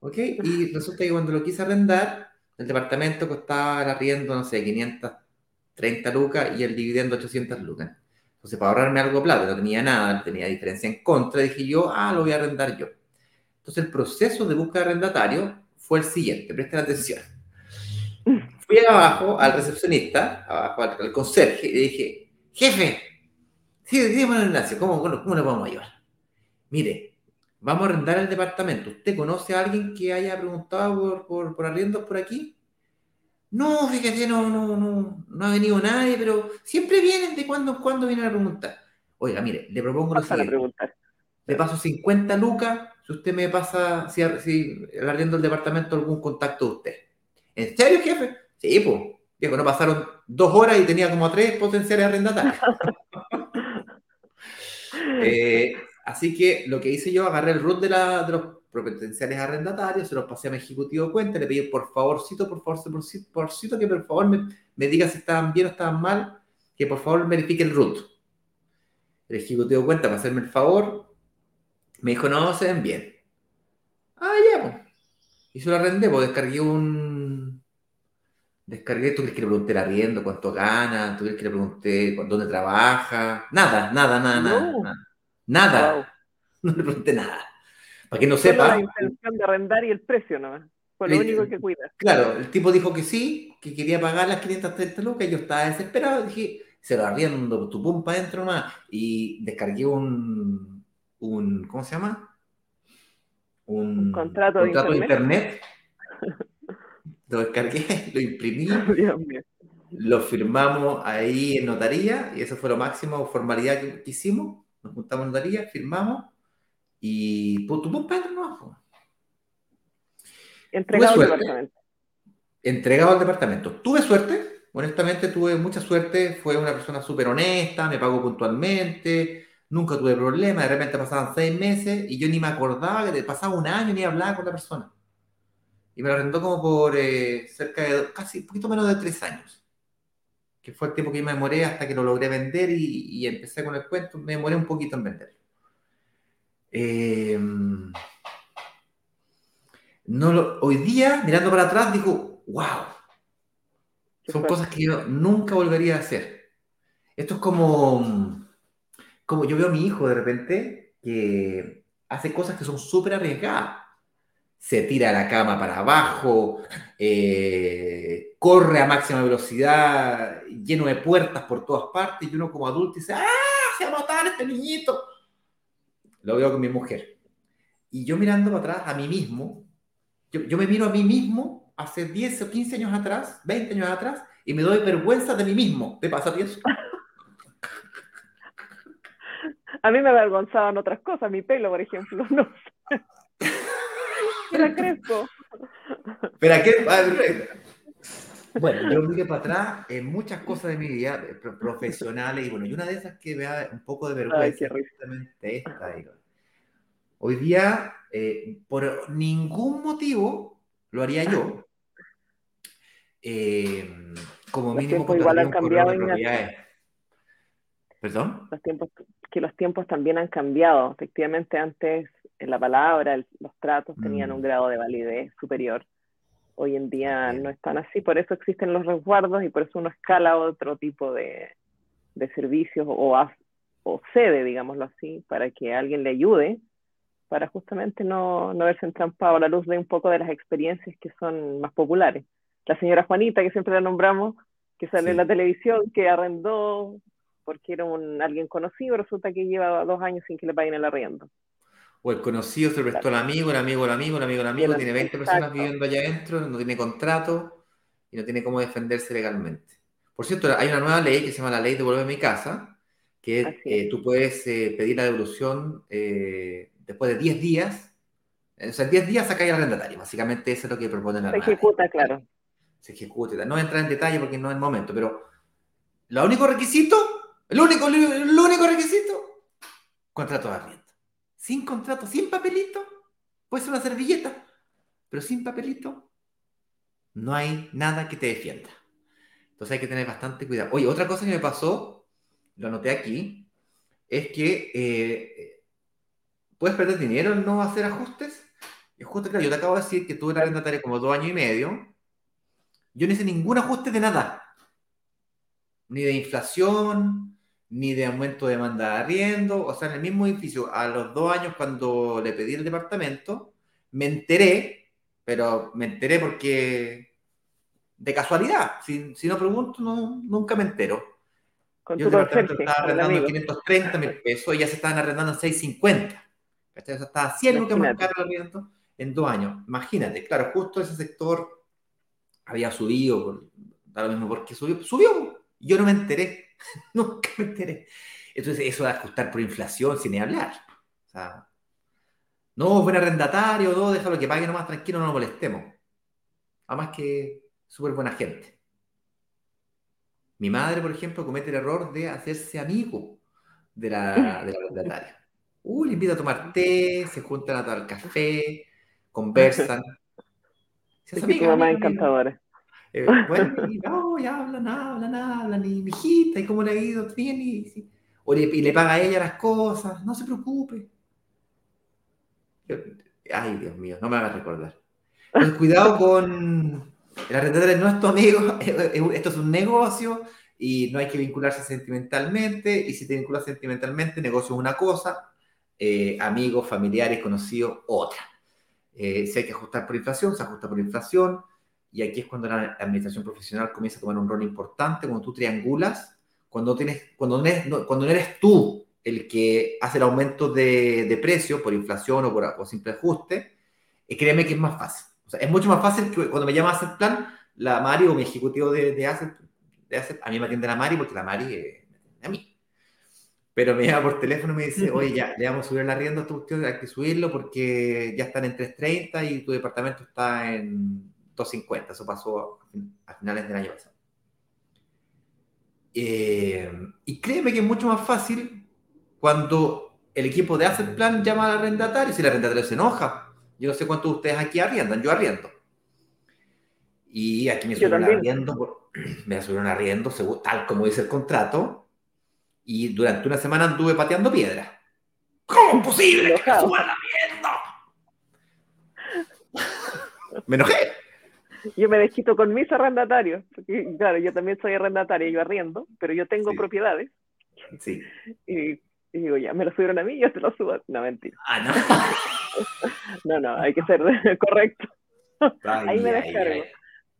¿Ok? Y resulta que cuando lo quise arrendar, el departamento costaba el arriendo, no sé, 530 lucas y el dividendo 800 lucas. Entonces, para ahorrarme algo de plata, no tenía nada, no tenía diferencia en contra, dije yo, ah, lo voy a arrendar yo. Entonces, el proceso de búsqueda de arrendatario fue el siguiente, presten atención. Fui abajo al recepcionista, abajo al, conserje, y le dije, jefe, sí, dígame, Ignacio, ¿cómo, cómo, le podemos ayudar? Mire, vamos a arrendar el departamento. ¿Usted conoce a alguien que haya preguntado por, por, arriendos por aquí? No, fíjate, no, no, no, no ha venido nadie, pero siempre vienen de cuando en cuando vienen a preguntar. Oiga, mire, le propongo lo siguiente. Le paso 50 lucas si usted me pasa, si, si el arriendo del departamento algún contacto de usted. ¿En serio, jefe? Sí, pues. Dijo, no pasaron dos horas y tenía como tres potenciales arrendatarios. [laughs] [laughs] eh, Así que lo que hice yo, agarré el root de, la, de los potenciales arrendatarios, se los pasé a mi ejecutivo de cuenta, le pedí por favorcito, por favor, por favorcito, que por favor me, me diga si estaban bien o estaban mal, que por favor verifique el root. El ejecutivo de cuenta, para hacerme el favor, me dijo, no, se ven bien. Ah, ya, pues. Y se lo arrendé, pues descargué un... Descargué, tú crees que le pregunté el arriendo, cuánto gana, tú crees que le pregunté dónde trabaja, nada, nada, nada, nada. Nada. [laughs] No le pregunté nada. Para que no sepa. La intención de arrendar y el precio, ¿no? Fue lo único que cuida. Claro, el tipo dijo que sí, que quería pagar las 530 lucas, yo estaba desesperado, dije, se lo arriendo tu pumpa adentro más, y descargué un, un, ¿cómo se llama? Un, contrato, de internet. [laughs] lo descargué, lo imprimí, lo firmamos ahí en notaría, y eso fue lo máximo formalidad que, hicimos, nos juntamos en notaría, firmamos, y pues, tu adentro no Entregado al departamento. Entregado al departamento. Tuve suerte, honestamente tuve mucha suerte, fue una persona súper honesta, me pagó puntualmente, nunca tuve problemas, de repente pasaban seis meses y yo ni me acordaba que pasaba un año ni hablaba con la persona. Y me lo arrendó como por eh, cerca de, casi un poquito menos de tres años, que fue el tiempo que yo me demoré hasta que lo logré vender y, empecé con el cuento, me demoré un poquito en vender. Eh, no hoy día, mirando para atrás, digo, wow, son cosas que yo nunca volvería a hacer. Esto es como, como yo veo a mi hijo de repente que hace cosas que son súper arriesgadas. Se tira a la cama para abajo, eh, corre a máxima velocidad, lleno de puertas por todas partes, y uno como adulto dice, ¡ah! Se va a matar este niñito. Lo veo con mi mujer. Y yo mirando para atrás a mí mismo, yo, me miro a mí mismo hace 10 o 15 años atrás, 20 años atrás, y me doy vergüenza de mí mismo. ¿Te pasa a ti eso? A mí me avergonzaban otras cosas, mi pelo, por ejemplo, [laughs] no Era crespo. Pero qué? Bueno, yo miré para [laughs] atrás en muchas cosas de mi vida profesionales y bueno, y una de esas que me da un poco de vergüenza es justamente esta. Hoy día eh, por ningún motivo lo haría yo. Eh, como mínimo, igual han cambiado. ¿Perdón? Los tiempos, que los tiempos también han cambiado. Efectivamente, antes en la palabra, los tratos tenían un mm. grado de validez superior. Hoy en día no están así, por eso existen los resguardos y por eso uno escala otro tipo de, de servicios o, o cede, digámoslo así, para que alguien le ayude para justamente no, no verse entrampado a la luz de un poco de las experiencias que son más populares. La señora Juanita, que siempre la nombramos, que sale en la televisión, que arrendó porque era un, alguien conocido, resulta que lleva dos años sin que le paguen el arriendo. O el conocido se prestó al amigo, el amigo, el amigo, el amigo, el amigo, tiene 20 personas viviendo allá adentro, no tiene contrato y no tiene cómo defenderse legalmente. Por cierto, hay una nueva ley que se llama la ley de volver a mi casa, que eh, tú puedes eh, pedir la devolución eh, después de 10 días, eh, o sea, en 10 días saca el arrendatario. Básicamente eso es lo que proponen la Se ejecuta, claro. Se ejecuta. No entra en detalle porque no es el momento, pero lo único requisito, el único, el único requisito, contrato de arriendo. Sin contrato, sin papelito, puede ser una servilleta, pero sin papelito, no hay nada que te defienda. Entonces hay que tener bastante cuidado. Oye, otra cosa que me pasó, lo anoté aquí, es que eh, puedes perder dinero en no hacer ajustes. Y justo, claro, yo te acabo de decir que tuve la arrendataria como dos años y medio. Yo no hice ningún ajuste de nada. Ni de inflación, ni de aumento de demanda de arriendo. O sea, en el mismo edificio, a los dos años cuando le pedí el departamento, me enteré, pero me enteré porque de casualidad. Si, no pregunto, no, nunca me entero. Yo el departamento estaba arrendando en 530 mil pesos y ya se estaban arrendando en 650. ¿Cachai? O estaba 100 lucas más caro el en dos años. Imagínate, claro, justo ese sector había subido, da lo mismo porque subió, subió, yo no me enteré, [laughs] nunca me enteré. Entonces, eso de ajustar por inflación sin ni hablar. O sea, no, buen arrendatario, no, déjalo que pague nomás tranquilo, no nos molestemos. Además que súper buena gente. Mi madre, por ejemplo, comete el error de hacerse amigo de la, de la arrendataria. Uy, le invita a tomar té, se juntan a tomar café, conversan. [laughs] Se es amiga, mamá encantadora. Eh, [laughs] bueno, y, no, y hablan, hablan, hablan, y mi hijita, y cómo le ha ido, bien, y, o le, y le paga a ella las cosas, no se preocupe. ay, Dios mío, no me hagas recordar. Cuidado con el arrendatario no es tu amigo, [laughs] esto es un negocio y no hay que vincularse sentimentalmente, y si te vinculas sentimentalmente, negocio es una cosa, eh, amigos, familiares, conocidos, otra. Eh, si hay que ajustar por inflación, se ajusta por inflación. Y aquí es cuando la administración profesional comienza a tomar un rol importante, cuando tú triangulas, cuando, tienes, cuando, no, eres, cuando no eres tú el que hace el aumento de, de precio por inflación o por simple ajuste, eh, créeme que es más fácil. O sea, es mucho más fácil que cuando me llama a hacer plan, la Mari o mi ejecutivo de, de, Asset, de a mí me atiende la Mari porque la Mari es a mí. Pero me llama por teléfono y me dice, oye, ya, le vamos a subir la rienda a tu cuestión, hay que subirlo porque ya están en 3.30 y tu departamento está en 2.50. Eso pasó a finales del año pasado. Eh, y créeme que es mucho más fácil cuando el equipo de Asset Plan llama al arrendatario si el arrendatario se enoja. Yo no sé cuántos de ustedes aquí arriendan, yo arriendo. Y aquí me subieron arriendo, [clears throat] me subieron arriendo, tal como dice el contrato, y durante una semana anduve pateando piedra. ¿Cómo es posible que me suban la [laughs] Me enojé. Yo me desquito con mis arrendatarios. claro, yo también soy arrendataria, yo arriendo, pero yo tengo propiedades. Sí. Y, digo, ya, me lo subieron a mí, yo te lo subo. No, mentira. Ah, no. [laughs] no, no, hay que ser [laughs] correcto. Ahí me descargo.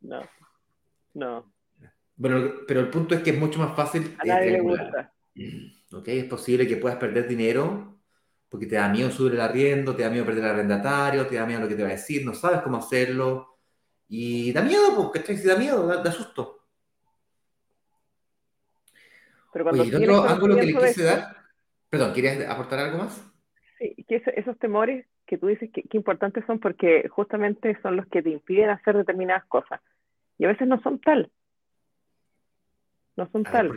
No, no. Bueno, pero el punto es que es mucho más fácil. A nadie le gusta. ¿ok? Es posible que puedas perder dinero porque te da miedo subir el arriendo, te da miedo perder el arrendatario, te da miedo lo que te va a decir, no sabes cómo hacerlo. Y da miedo, porque Si da miedo, da, susto. Pero cuando Oye, otro ángulo que le quise dar, perdón, ¿quieres aportar algo más? Sí, que esos temores que tú dices que, importantes son porque justamente son los que te impiden hacer determinadas cosas. Y a veces no son tal. No son tal.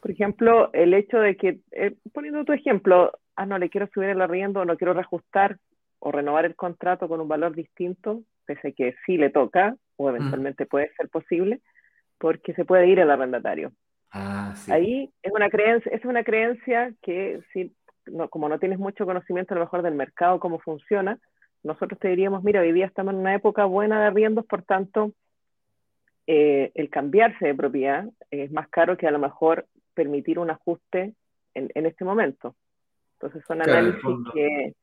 Por ejemplo, el hecho de que, eh, poniendo tu ejemplo, ah, no le quiero subir el arriendo, no quiero reajustar o renovar el contrato con un valor distinto, pese a que sí le toca, o eventualmente puede ser posible, porque se puede ir el arrendatario. Ah, sí. Ahí es una creencia, es una creencia que si, no, como no tienes mucho conocimiento a lo mejor del mercado, cómo funciona, nosotros te diríamos, mira, hoy día estamos en una época buena de arriendos, por tanto, eh, el cambiarse de propiedad es más caro que a lo mejor permitir un ajuste en, en este momento. Entonces son análisis que,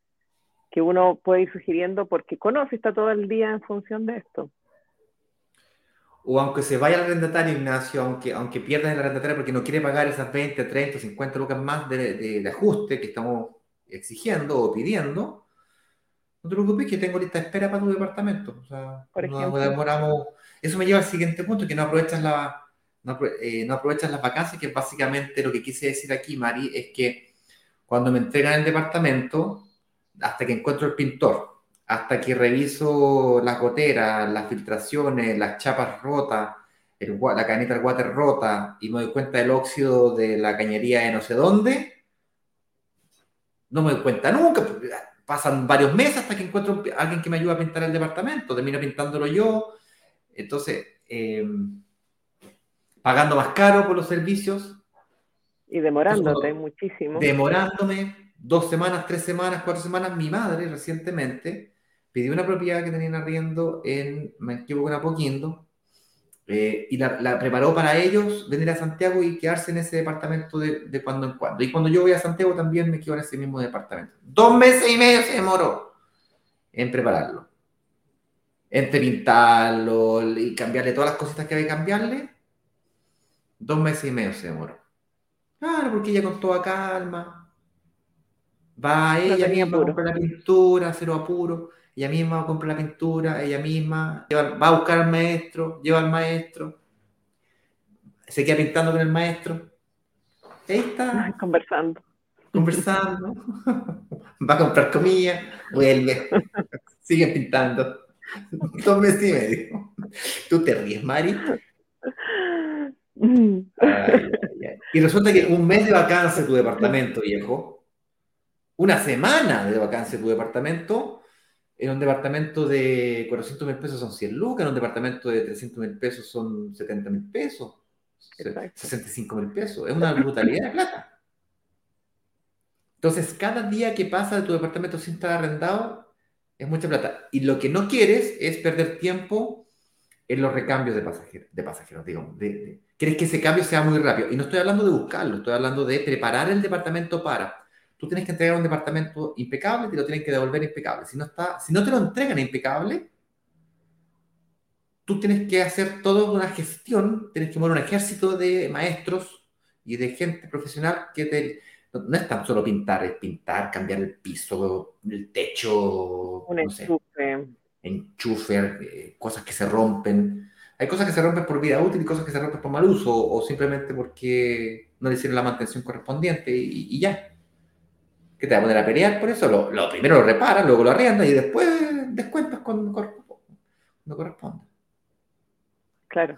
que, uno puede ir sugiriendo porque conoce, está todo el día en función de esto. O aunque se vaya al arrendatario, Ignacio, aunque, aunque pierdas el arrendatario porque no quiere pagar esas 20, 30, 50 lucas más de, de, ajuste que estamos exigiendo o pidiendo, no te preocupes que tengo lista de espera para tu departamento. O sea, Por ejemplo, demoramos... Eso me lleva al siguiente punto, que no aprovechas la, no, eh, no aprovechas las vacancias, que básicamente lo que quise decir aquí, Mari, es que cuando me entregan el departamento, hasta que encuentro el pintor, hasta que reviso las goteras, las filtraciones, las chapas rotas, el, la caneta del water rota y me doy cuenta del óxido de la cañería de no sé dónde, no me doy cuenta nunca. Pasan varios meses hasta que encuentro a alguien que me ayude a pintar el departamento, termino pintándolo yo. Entonces, eh, pagando más caro por los servicios. Y demorándote muchísimo. Demorándome dos semanas, tres semanas, cuatro semanas. Mi madre recientemente pidió una propiedad que tenían arriendo en, me equivoco, en Apoquindo, eh, y la, preparó para ellos venir a Santiago y quedarse en ese departamento de, de, cuando en cuando. Y cuando yo voy a Santiago también me quedo en ese mismo departamento. Dos meses y medio se demoró en prepararlo. Entre pintarlo y cambiarle todas las cositas que había que cambiarle, Dos meses y medio se demoró. Claro, porque ella con toda calma. Va ella misma a comprar la pintura, cero apuro. Ella misma va a comprar la pintura, ella misma va a buscar al maestro, lleva al maestro. Se queda pintando con el maestro. Ahí está. conversando. Conversando. [laughs] va a comprar comida, vuelve. [laughs] Sigue pintando. Dos meses y medio. ¿Tú te ríes, Mari? Y resulta que un mes de vacancia tu departamento, viejo, una semana de vacancia tu departamento, en un departamento de 400 mil pesos son 100 lucas, en un departamento de 300 mil pesos son 70 mil pesos, 65 mil pesos. Es una brutalidad de plata. Entonces, cada día que pasa de tu departamento sin estar arrendado es mucha plata. Y lo que no quieres es perder tiempo en los recambios de pasajeros, de pasajeros digamos, de, quieres que ese cambio sea muy rápido. Y no estoy hablando de buscarlo, estoy hablando de preparar el departamento para. Tú tienes que entregar un departamento impecable, te lo tienen que devolver impecable. Si no, está, si no te lo entregan impecable, tú tienes que hacer toda una gestión, tienes que mover un ejército de maestros y de gente profesional que te... No, es tan solo pintar, es pintar, cambiar el piso, el techo, un enchufe, enchufe eh, cosas que se rompen. Hay cosas que se rompen por vida útil y cosas que se rompen por mal uso o simplemente porque no le hicieron la mantención correspondiente y, ya. ¿Qué te va a poner a pelear por eso? Lo, primero lo reparas, luego lo arriendas y después descuentas cuando, cuando corresponde. Claro.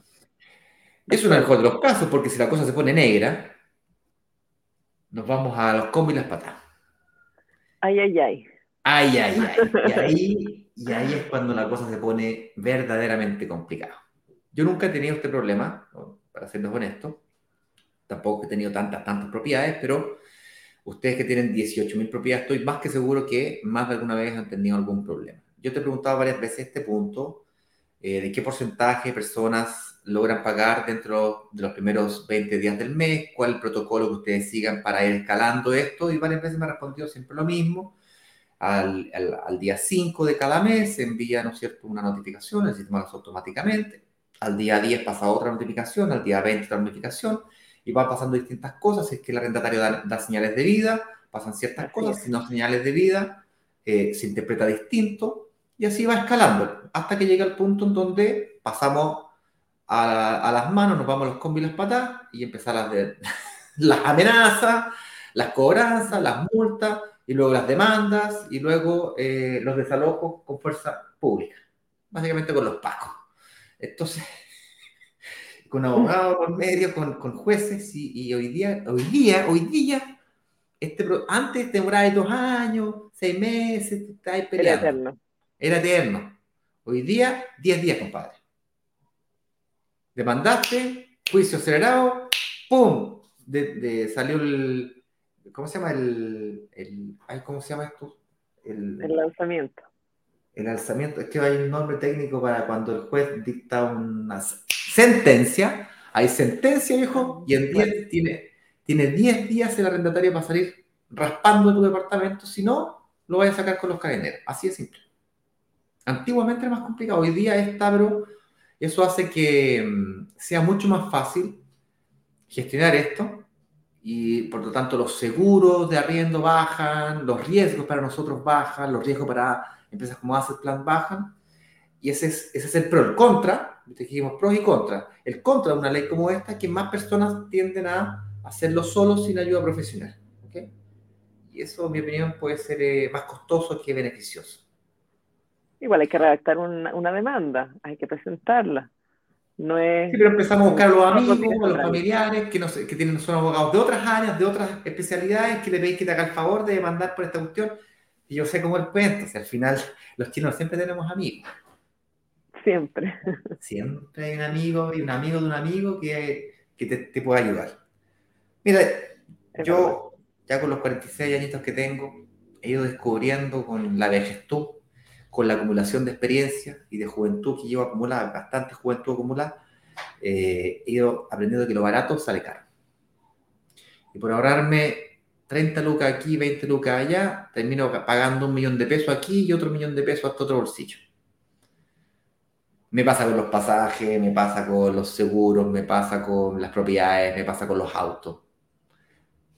Es uno de los casos, porque si la cosa se pone negra, nos vamos a los combos y las patas. Ay, ay, ay. Ay, ay, ay. Y ahí, y ahí es cuando la cosa se pone verdaderamente complicada. Yo nunca he tenido este problema, para serles honesto. Tampoco he tenido tantas, tantas propiedades, pero ustedes que tienen 18.000 propiedades, estoy más que seguro que más de alguna vez han tenido algún problema. Yo te he preguntado varias veces este punto eh, de qué porcentaje de personas logran pagar dentro de los primeros 20 días del mes, cuál es el protocolo que ustedes sigan para ir escalando esto, y varias veces me ha respondido siempre lo mismo. Al, al, día 5 de cada mes se envía, ¿no es cierto?, una notificación, el sistema lo hace automáticamente. Al día 10 pasa otra notificación, al día 20 otra notificación, y van pasando distintas cosas. Si es que el arrendatario da, señales de vida, pasan ciertas cosas, si no señales de vida, eh, se interpreta distinto y así va escalando hasta que llega el punto en donde pasamos a, las manos, nos vamos a los combis y las patas y empezar las, de, [laughs] las amenazas, las cobranzas, las multas y luego las demandas y luego eh, los desalojos con fuerza pública, básicamente con los pacos. Entonces, con abogados por medio, con, con jueces y, hoy día, hoy día, hoy día, este, antes demoraba dos años, seis meses, peleando. Era eterno. Hoy día, 10 días, compadre. Demandaste, juicio acelerado, ¡pum! De, salió el. ¿Cómo se llama el. el ¿Cómo se llama esto? El, lanzamiento. El alzamiento, es que hay un nombre técnico para cuando el juez dicta una sentencia. Hay sentencia, viejo, y en 10 tiene, tiene 10 días el arrendatario para salir raspando tu departamento. Si no, lo vaya a sacar con los cadeneros. Así de simple. Antiguamente era más complicado, hoy día está, pero eso hace que mm, sea mucho más fácil gestionar esto y por lo tanto los seguros de arriendo bajan, los riesgos para nosotros bajan, los riesgos para empresas como Asset Plan bajan y ese es, ese es el pro. El contra, dijimos pros y contras. El contra de una ley como esta es que más personas tienden a hacerlo solo sin ayuda profesional. Y eso, en mi opinión, puede ser eh, más costoso que beneficioso. Igual hay que redactar una, demanda, hay que presentarla. No es... Sí, pero empezamos a buscar a los amigos, a los familiares, que, no, que tienen, son abogados de otras áreas, de otras especialidades, que le pedís que te haga el favor de demandar por esta cuestión. Y yo sé cómo el cuento, o al final los chinos siempre tenemos amigos. Siempre. [laughs] Siempre hay un amigo y un amigo de un amigo que, que te, te puede ayudar. Mira, yo ya con los 46 añitos que tengo, he ido descubriendo con la vejetud con la acumulación de experiencia y de juventud que llevo acumulada, bastante juventud acumulada, eh, he ido aprendiendo que lo barato sale caro. Y por ahorrarme 30 lucas aquí, 20 lucas allá, termino pagando un millón de pesos aquí y otro millón de pesos hasta otro bolsillo. Me pasa con los pasajes, me pasa con los seguros, me pasa con las propiedades, me pasa con los autos.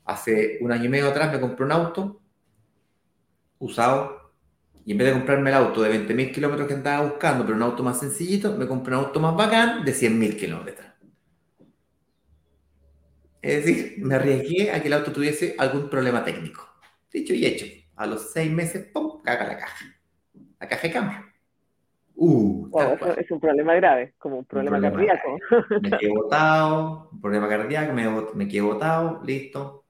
Hace un año y medio atrás me compré un auto usado y en vez de comprarme el auto de 20.000 kilómetros que andaba buscando, pero un auto más sencillito, me compré un auto más bacán de 100.000 kilómetros. Es decir, me arriesgué a que el auto tuviese algún problema técnico. Dicho y hecho, a los seis meses, ¡pum!, caga la caja. La caja de cambio. Uh, es un problema grave, como un problema, cardíaco. [laughs] Me quedé botado, un problema cardíaco, me, me quedé botado, listo.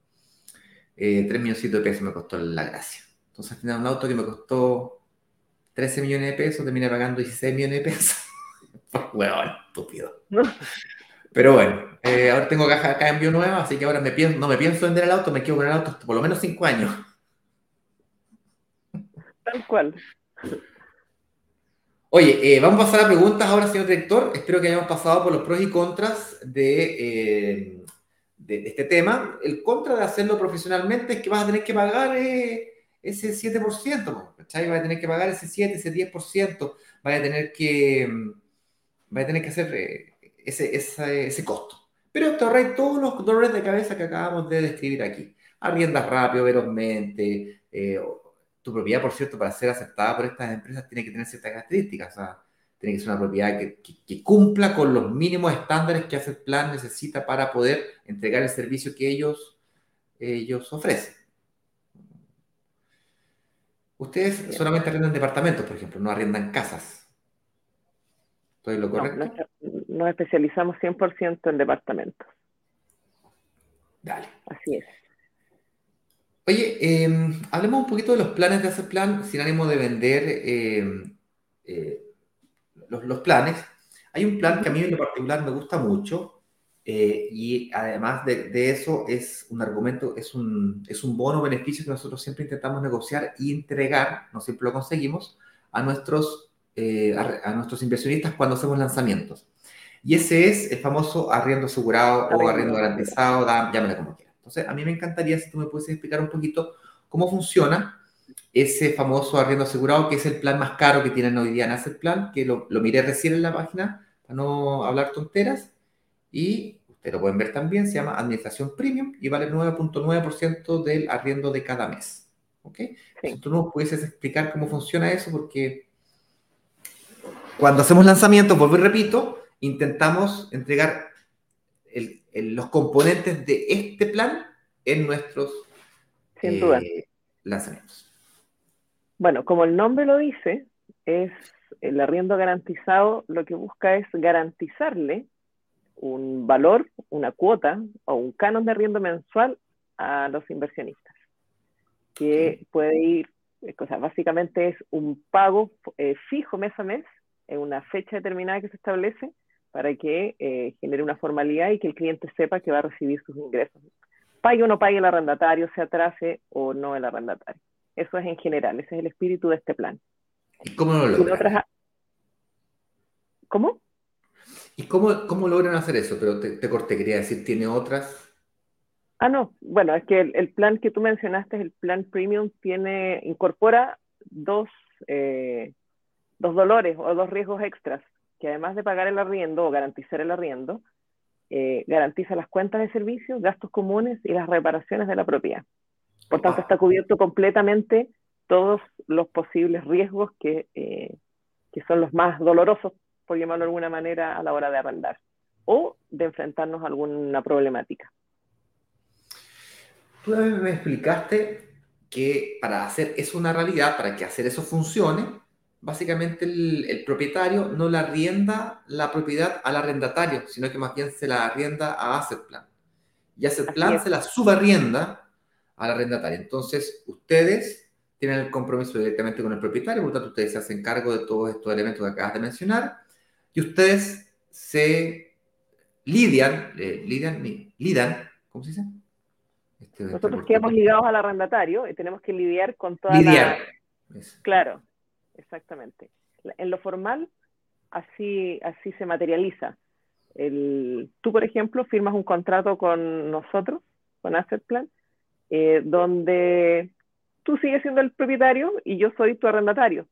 Eh, tres millones de pesos me costó la gracia. Entonces, al final, un auto que me costó 13 millones de pesos, terminé pagando 16 millones de pesos. [laughs] Huevón, estúpido. Pero bueno, eh, ahora tengo caja de cambio nueva, así que ahora me pienso, no me pienso vender el auto, me quedo con el auto hasta por lo menos 5 años. Tal cual. Oye, eh, vamos a pasar a preguntas ahora, señor director. Espero que hayamos pasado por los pros y contras de, eh, de, este tema, el contra de hacerlo profesionalmente es que vas a tener que pagar eh, ese 7%, ¿cachai? Vas a tener que pagar ese 7, ese 10%, vas a tener que, mm, vas a tener que hacer eh, ese, ese, ese, costo. Pero te ahorras todos los dolores de cabeza que acabamos de describir aquí. Arriendas rápido, velozmente. Eh, tu propiedad, por cierto, para ser aceptada por estas empresas tiene que tener ciertas características. O sea, tiene que ser una propiedad que, que, cumpla con los mínimos estándares que hace el plan necesita para poder entregar el servicio que ellos, ellos ofrecen. Ustedes solamente arriendan departamentos, por ejemplo, no arriendan casas. ¿Estoy lo correcto? No, nos especializamos 100% en departamentos. Dale. Así es. Oye, em, hablemos un poquito de los planes de hacer plan sin ánimo de vender em, eh, los, planes. Hay un plan que a mí en lo particular me gusta mucho eh, y además de, eso es un argumento, es un, es un bono beneficio que nosotros siempre intentamos negociar y entregar, no siempre lo conseguimos, a nuestros, eh, a, nuestros inversionistas cuando hacemos lanzamientos. Y ese es el famoso arriendo asegurado o arriendo garantizado, llámale como quieras. Entonces, a mí me encantaría si tú me puedes explicar un poquito cómo funciona ese famoso arriendo asegurado, que es el plan más caro que tienen hoy día en Asset Plan, que lo, lo miré recién en la página para no hablar tonteras, y ustedes lo pueden ver también, se llama Administración Premium y vale 9.9% del arriendo de cada mes. ¿Ok? Si tú nos pudieses explicar cómo funciona eso, porque cuando hacemos lanzamientos, vuelvo y repito, intentamos entregar los componentes de este plan en nuestros eh, lanzamientos. Bueno, como el nombre lo dice, es el arriendo garantizado, lo que busca es garantizarle un valor, una cuota o un canon de arriendo mensual a los inversionistas, que puede ir, eh, o sea, básicamente es un pago eh, fijo mes a mes en una fecha determinada que se establece para que eh, genere una formalidad y que el cliente sepa que va a recibir sus ingresos. Pague o no pague el arrendatario, se atrase o no el arrendatario. Eso es en general, ese es el espíritu de este plan. ¿Y cómo lo logran? ¿Cómo? ¿Y cómo, cómo, logran hacer eso? Pero te, corté, quería decir, ¿tiene otras? Ah, no. Bueno, es que el, plan que tú mencionaste, el plan premium, tiene, incorpora dos, eh, dos dolores o dos riesgos extras, que además de pagar el arriendo o garantizar el arriendo, eh, garantiza las cuentas de servicios, gastos comunes y las reparaciones de la propiedad. Por tanto, está cubierto completamente todos los posibles riesgos que, eh, que son los más dolorosos, por llamarlo de alguna manera, a la hora de arrendar o de enfrentarnos a alguna problemática. Tú me explicaste que para hacer eso una realidad, para que hacer eso funcione, básicamente el, propietario no le arrienda la propiedad al arrendatario, sino que más bien se la arrienda a Asset Plan. Y Asset Plan se la subarrienda al arrendatario. Entonces, ustedes tienen el compromiso directamente con el propietario, por lo tanto, ustedes se hacen cargo de todos estos elementos que acabas de mencionar y ustedes se lidian, eh, lidian, lidan, ¿cómo se dice? Este, este Nosotros quedamos ligados al arrendatario y tenemos que lidiar con toda lidiar. la... Claro, exactamente. En lo formal, así, así se materializa. El, tú, por ejemplo, firmas un contrato con nosotros, con Asset Plan, eh, donde tú sigues siendo el propietario y yo soy tu arrendatario.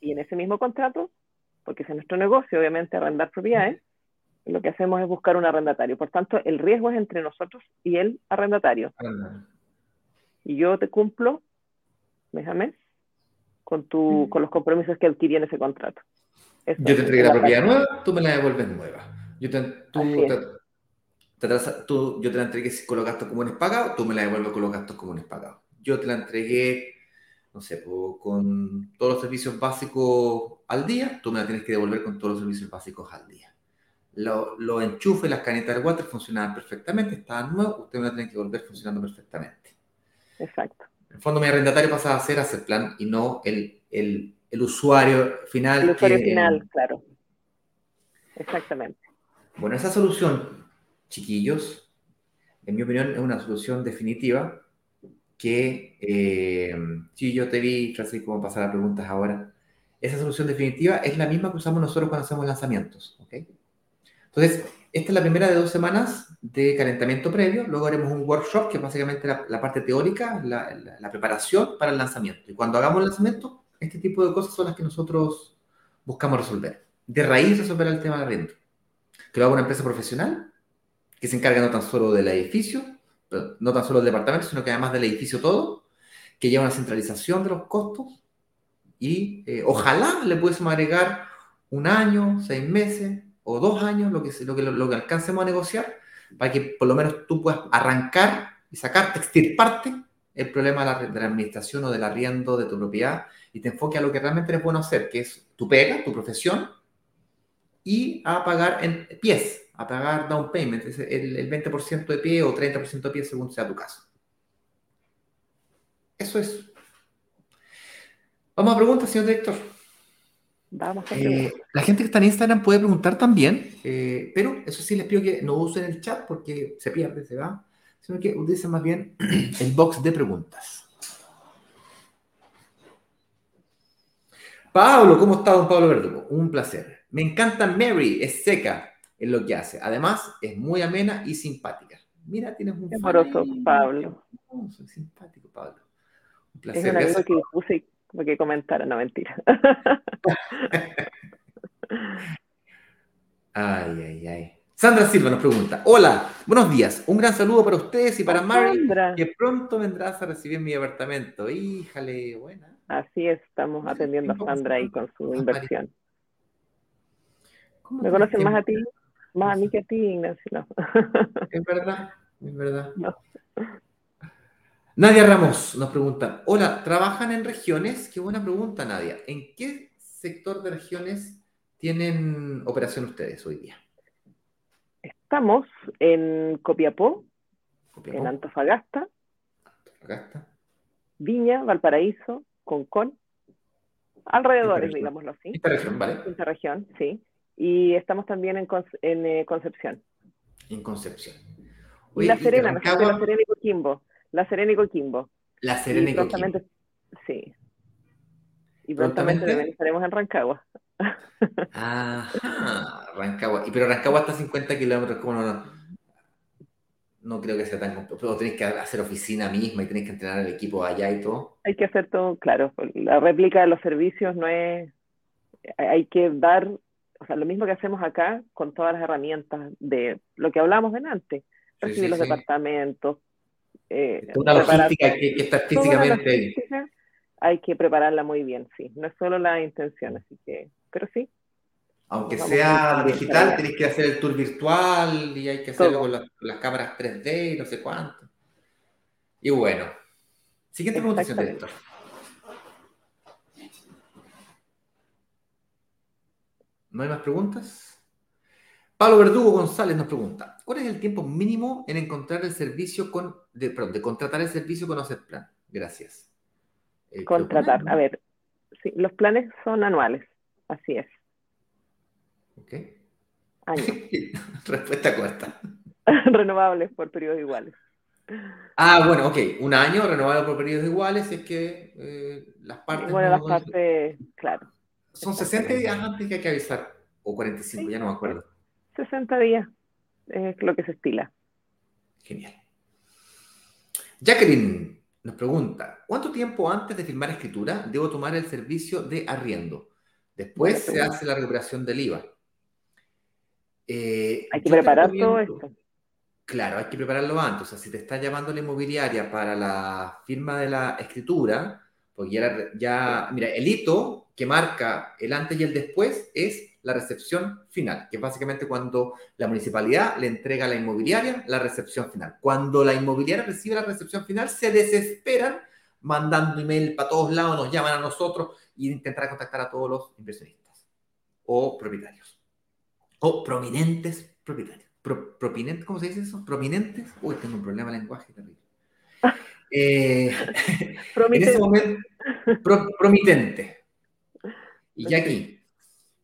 Y en ese mismo contrato, porque es nuestro negocio, obviamente, arrendar propiedades, lo que hacemos es buscar un arrendatario. Por tanto, el riesgo es entre nosotros y el arrendatario. Y yo te cumplo mes a mes con, tu, con los compromisos que adquirí en ese contrato. yo te entregué la propiedad nueva, tú me la devuelves nueva. Yo te, tú, tú, yo te la entregué con los gastos comunes pagados, tú me la devuelves con los gastos comunes pagados. Yo te la entregué, no sé, con todos los servicios básicos al día, tú me la tienes que devolver con todos los servicios básicos al día. Los lo enchufes, las canetas de water funcionaban perfectamente, estaban nuevos, usted me la tiene que volver funcionando perfectamente. Exacto. El fondo, mi arrendatario pasa a ser hacer plan y no el, el, el usuario final. El usuario final, claro. Exactamente. Bueno, esa solución chiquillos, en mi opinión, es una solución definitiva que, eh, si yo te vi, Francisco, cómo pasar las preguntas ahora, esa solución definitiva es la misma que usamos nosotros cuando hacemos lanzamientos, Entonces, Entonces, esta es la primera de dos semanas de calentamiento previo. Luego haremos un workshop, que es básicamente la, parte teórica, la, preparación para el lanzamiento. Y cuando hagamos el lanzamiento, este tipo de cosas son las que nosotros buscamos resolver. De raíz resolver el tema del arriendo. Que lo haga una empresa profesional, que se encarga no tan solo del edificio, no tan solo del departamento, sino que además del edificio todo, que lleva una centralización de los costos y eh, ojalá le pudiésemos agregar un año, seis meses o dos años, lo que, lo que, lo que alcancemos a negociar, para que por lo menos tú puedas arrancar y sacarte, extirparte el problema de la, administración o del arriendo de tu propiedad y te enfoques a lo que realmente eres bueno hacer, que es tu pega, tu profesión, y a pagar en pies, a pagar down payment, el, el 20% de pie o 30% de pie según sea tu caso. Eso es. Vamos a preguntas, señor director. Vamos a eh, la gente que está en Instagram puede preguntar también, eh, pero eso sí les pido que no usen el chat porque se pierde, se va, sino que utilicen más bien [clears throat] el box de preguntas. Pablo, ¿cómo está don Pablo Verdugo? Un placer. Me encanta Mary, es seca en lo que hace. Además, es muy amena y simpática. Mira, tienes un... Amoroso, Pablo. soy simpático, Pablo. Un placer. Es un que puse que comentara, no mentira. [laughs] ay, ay, ay. Sandra Silva nos pregunta, hola, buenos días, un gran saludo para ustedes y para Mari, que pronto vendrás a recibir mi apartamento. Híjale, buena. Así es, estamos atendiendo a Sandra ahí con su inversión. ¿Me conocen más a ti? Más a mí que a ti, Ignacio. Es verdad, es verdad. Nadia Ramos nos pregunta, hola, ¿trabajan en regiones? Qué buena pregunta, Nadia. ¿En qué sector de regiones tienen operación ustedes hoy día? Estamos en Copiapó, en Antofagasta, Antofagasta, Viña, Valparaíso, Concón, alrededores, digámoslo así. Esta región, ¿vale? Esta región, sí. Y estamos también en, eh, Concepción. En Concepción. la Serena, La Serena y Coquimbo. La Serena y Coquimbo. La Serena y, Coquimbo. Sí. Y prontamente, también estaremos en Rancagua. [laughs] Ajá, Rancagua. Y pero Rancagua está a 50 kilómetros, ¿cómo no? No creo que sea tan complicado. Tenéis que hacer oficina misma y tenéis que entrenar el equipo allá y todo. Hay que hacer todo, claro. La réplica de los servicios no es. Hay que dar, o sea, lo mismo que hacemos acá con todas las herramientas de lo que hablamos delante. Recibir los departamentos, eh, una logística que, está físicamente hay que prepararla muy bien, sí. No es solo la intención, así que, pero sí. Aunque sea digital, tienes que hacer el tour virtual y hay que hacerlo con las, cámaras 3D y no sé cuánto. Y bueno, siguiente pregunta, director. ¿No hay más preguntas? Pablo Verdugo González nos pregunta, ¿cuál es el tiempo mínimo en encontrar el servicio con, de, perdón, de contratar el servicio con Plan? Gracias. Eh, contratar, a ver, sí, los planes son anuales, así es. Ok. [laughs] Respuesta corta. [laughs] Renovables por periodos iguales. Ah, bueno, ok. Un año renovado por periodos iguales es que eh, las partes... Bueno, las partes, claro. Son 60 días antes que hay que avisar, o 45, ya no me acuerdo. 60 días es lo que se estila. Genial. Jacqueline nos pregunta, ¿cuánto tiempo antes de firmar escritura debo tomar el servicio de arriendo? Después se hace la recuperación del IVA. Eh, hay que preparar todo esto. Claro, hay que prepararlo antes. O sea, si te está llamando la inmobiliaria para la firma de la escritura, porque ya, ya, mira, el hito que marca el antes y el después es la recepción final, que es básicamente cuando la municipalidad le entrega a la inmobiliaria la recepción final. Cuando la inmobiliaria recibe la recepción final, se desesperan mandando email para todos lados, nos llaman a nosotros y intentarán contactar a todos los inversionistas o propietarios o prominentes propietarios. propinentes, ¿Cómo se dice eso? ¿Prominentes? Uy, tengo un problema de lenguaje terrible. [laughs] Eh, [laughs] en ese momento, promitente. Y ya aquí,